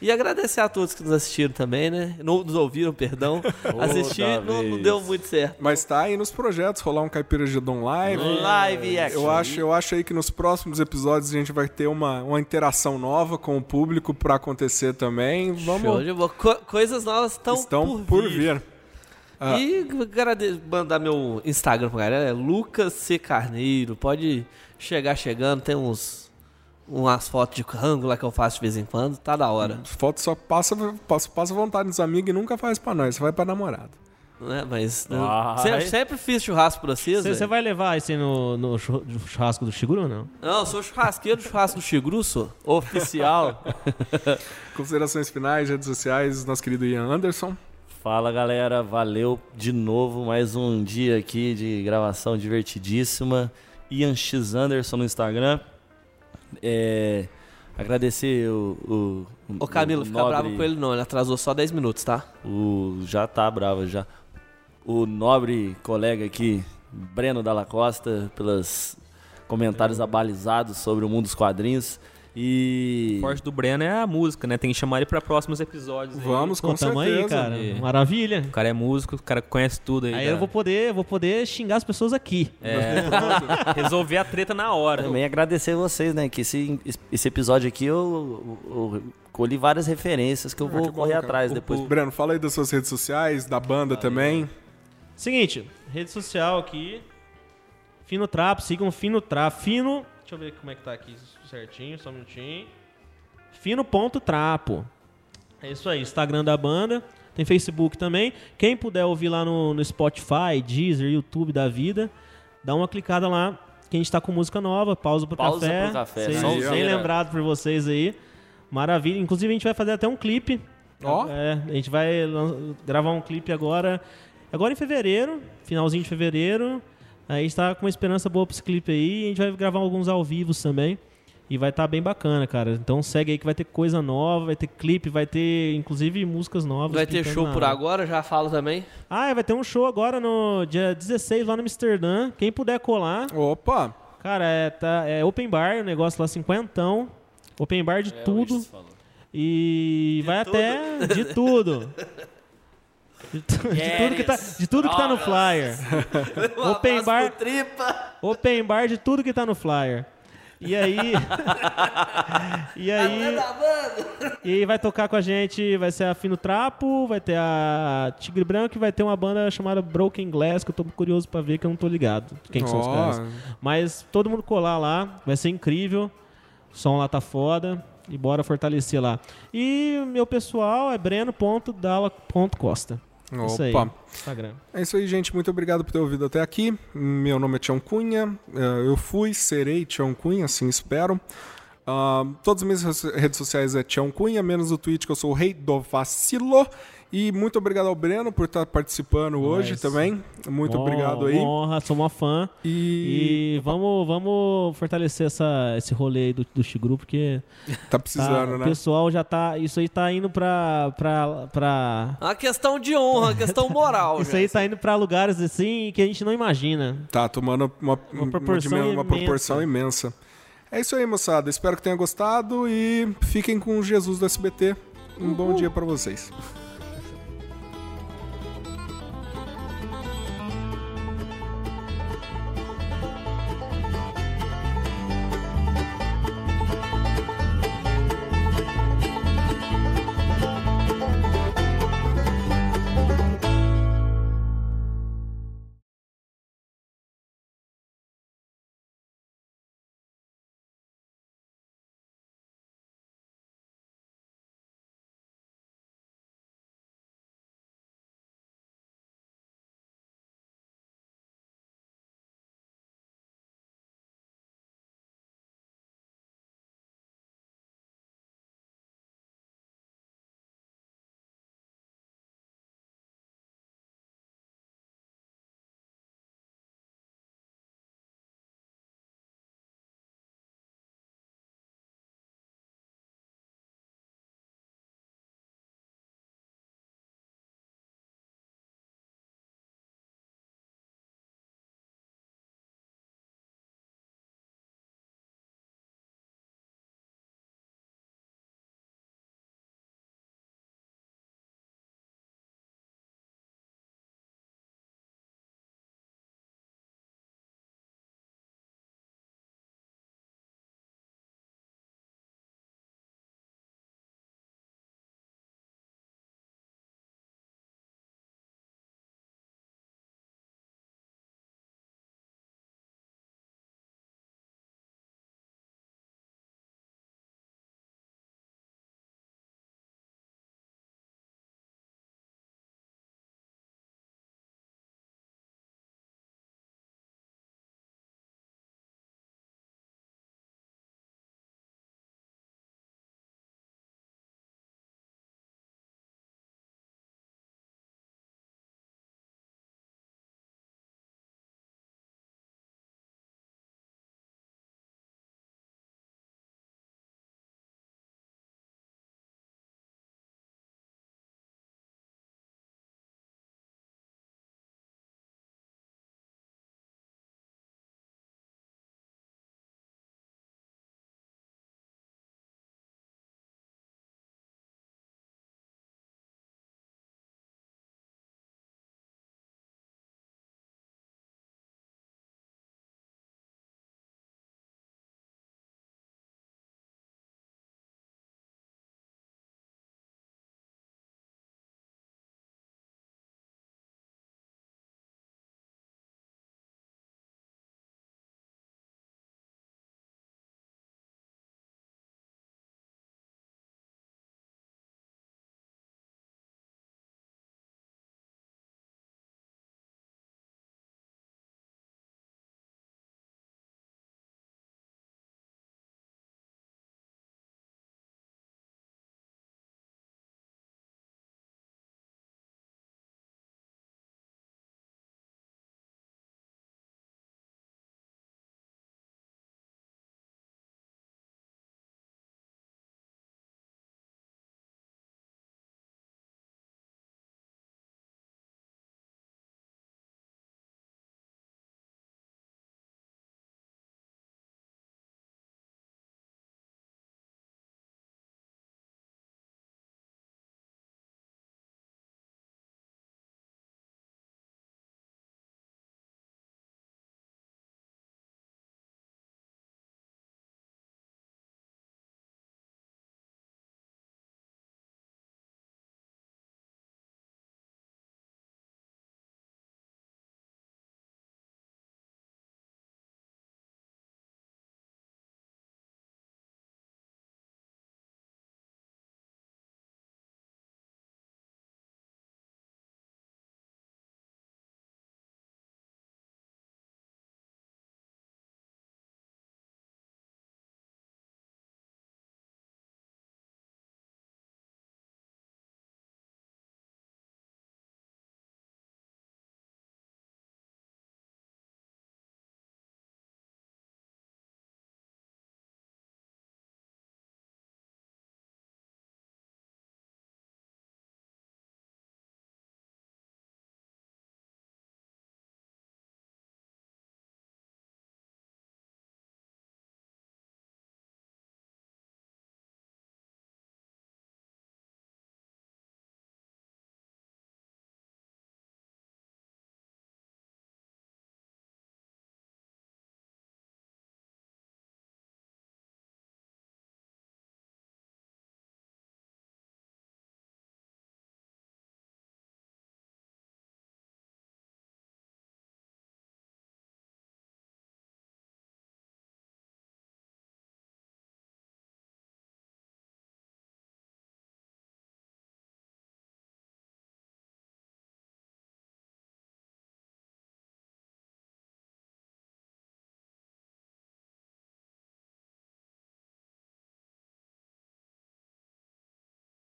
E agradecer a todos que nos assistiram também, né? Não nos ouviram, perdão. Assistir não, não deu muito certo. Mas tá aí nos projetos, rolar um Caipira Gedon Live. Live action. Eu acho, eu acho aí que nos próximos episódios a gente vai ter uma, uma interação nova com o público pra acontecer também. Vamos. Show de bola. Co- coisas novas estão, estão por, vir. Ah. E mandar meu Instagram pra galera, é Lucas C. Carneiro. Pode chegar chegando, tem uns umas fotos de rango lá que eu faço de vez em quando, tá da hora. Foto só passa, passa, passa vontade dos amigos e nunca faz pra nós, você vai pra namorada. Né? Mas né, Vai. sempre, sempre fiz churrasco pra vocês. Você vai levar esse no, no churra- churrasco do Shiguro ou não? Não, eu sou churrasqueiro do churrasco do Chigru, sou oficial. Considerações finais, redes sociais, nosso querido Ian Anderson. Fala galera, valeu de novo. Mais um dia aqui de gravação divertidíssima. Ian X Anderson no Instagram. É, agradecer o. O, Ô Camilo, o fica nobre- bravo com ele não, ele atrasou só 10 minutos, tá? O, já tá bravo já. O nobre colega aqui, Breno Dalla Costa, pelos comentários abalizados sobre o mundo dos quadrinhos. E. O forte do Breno é a música, né? Tem que chamar ele pra próximos episódios. aí. Vamos, com Pô, tamo certeza. aí, cara. E- Maravilha. O cara é músico, o cara conhece tudo aí. Aí da- eu vou poder, vou poder xingar as pessoas aqui. É, resolver a treta na hora. Também agradecer vocês, né? Que esse, esse episódio aqui eu, eu- eu colhi várias referências que eu vou que bom, correr cara. atrás O- depois. o- Breno, fala aí das suas redes sociais, da banda também. Seguinte, rede social aqui. Fino Trapo, sigam Fino Trapo. Fino. Deixa eu ver como é que tá aqui certinho, só um minutinho. Fino.trapo. É isso aí, Instagram da banda. Tem Facebook também. Quem puder ouvir lá no, no Spotify, Deezer, YouTube da vida, dá uma clicada lá. Que a gente tá com música nova, pausa pro Pausa café. pro café, Vocês- sonzeira. bem lembrado por vocês aí. Maravilha. Inclusive a gente vai fazer até um clipe. Ó. É, a gente vai gravar um clipe agora. Agora em fevereiro, finalzinho de fevereiro. Aí a gente tá com uma esperança boa pra esse clipe aí. A gente vai gravar alguns ao vivo também. E vai estar bem bacana, cara. Então segue aí que vai ter coisa nova, vai ter clipe, vai ter inclusive músicas novas. Vai ter show por agora, já falo também. Ah, vai ter um show agora no dia 16 lá no Amsterdã. Quem puder colar. Opa! Cara, é, tá, é open bar, o negócio lá, cinquentão. Open bar de tudo. E vai até de tudo. De, tu- de tudo que tá, de tudo que tá no flyer. Open bar, Tripa. open bar de tudo que tá no flyer. E aí. e aí. E aí vai tocar com a gente, vai ser a Fino Trapo, vai ter a Tigre Branco e vai ter uma banda chamada Broken Glass, que eu tô curioso pra ver, que eu não tô ligado quem que são os caras. Mas todo mundo colar lá, vai ser incrível. O som lá tá foda. E bora fortalecer lá. E meu pessoal é breno.dala.costa. Isso aí. Opa! Instagram. É isso aí, gente. Muito obrigado por ter ouvido até aqui. Meu nome é Tião Cunha. Eh, Eu fui, serei Tião Cunha, assim espero. Ah, todas as minhas redes sociais é Tião Cunha, menos o Twitch, que eu sou o rei do vacilo. E muito obrigado ao Breno por estar participando hoje Nice. também. Muito Uma- obrigado aí. Uma honra, sou uma fã. E, E vamos, vamos fortalecer essa, esse rolê aí do, do Xigru, porque tá tá- precisando, o né? pessoal já tá. Isso aí tá indo pra. pra, pra Uma questão de honra, uma questão moral. isso já. aí tá indo pra lugares assim que a gente não imagina. Tá tomando uma, Uma proporção uma imensa. proporção imensa. É isso aí, moçada. Espero que tenham gostado e fiquem com Jesus do SBT. Um bom dia pra vocês.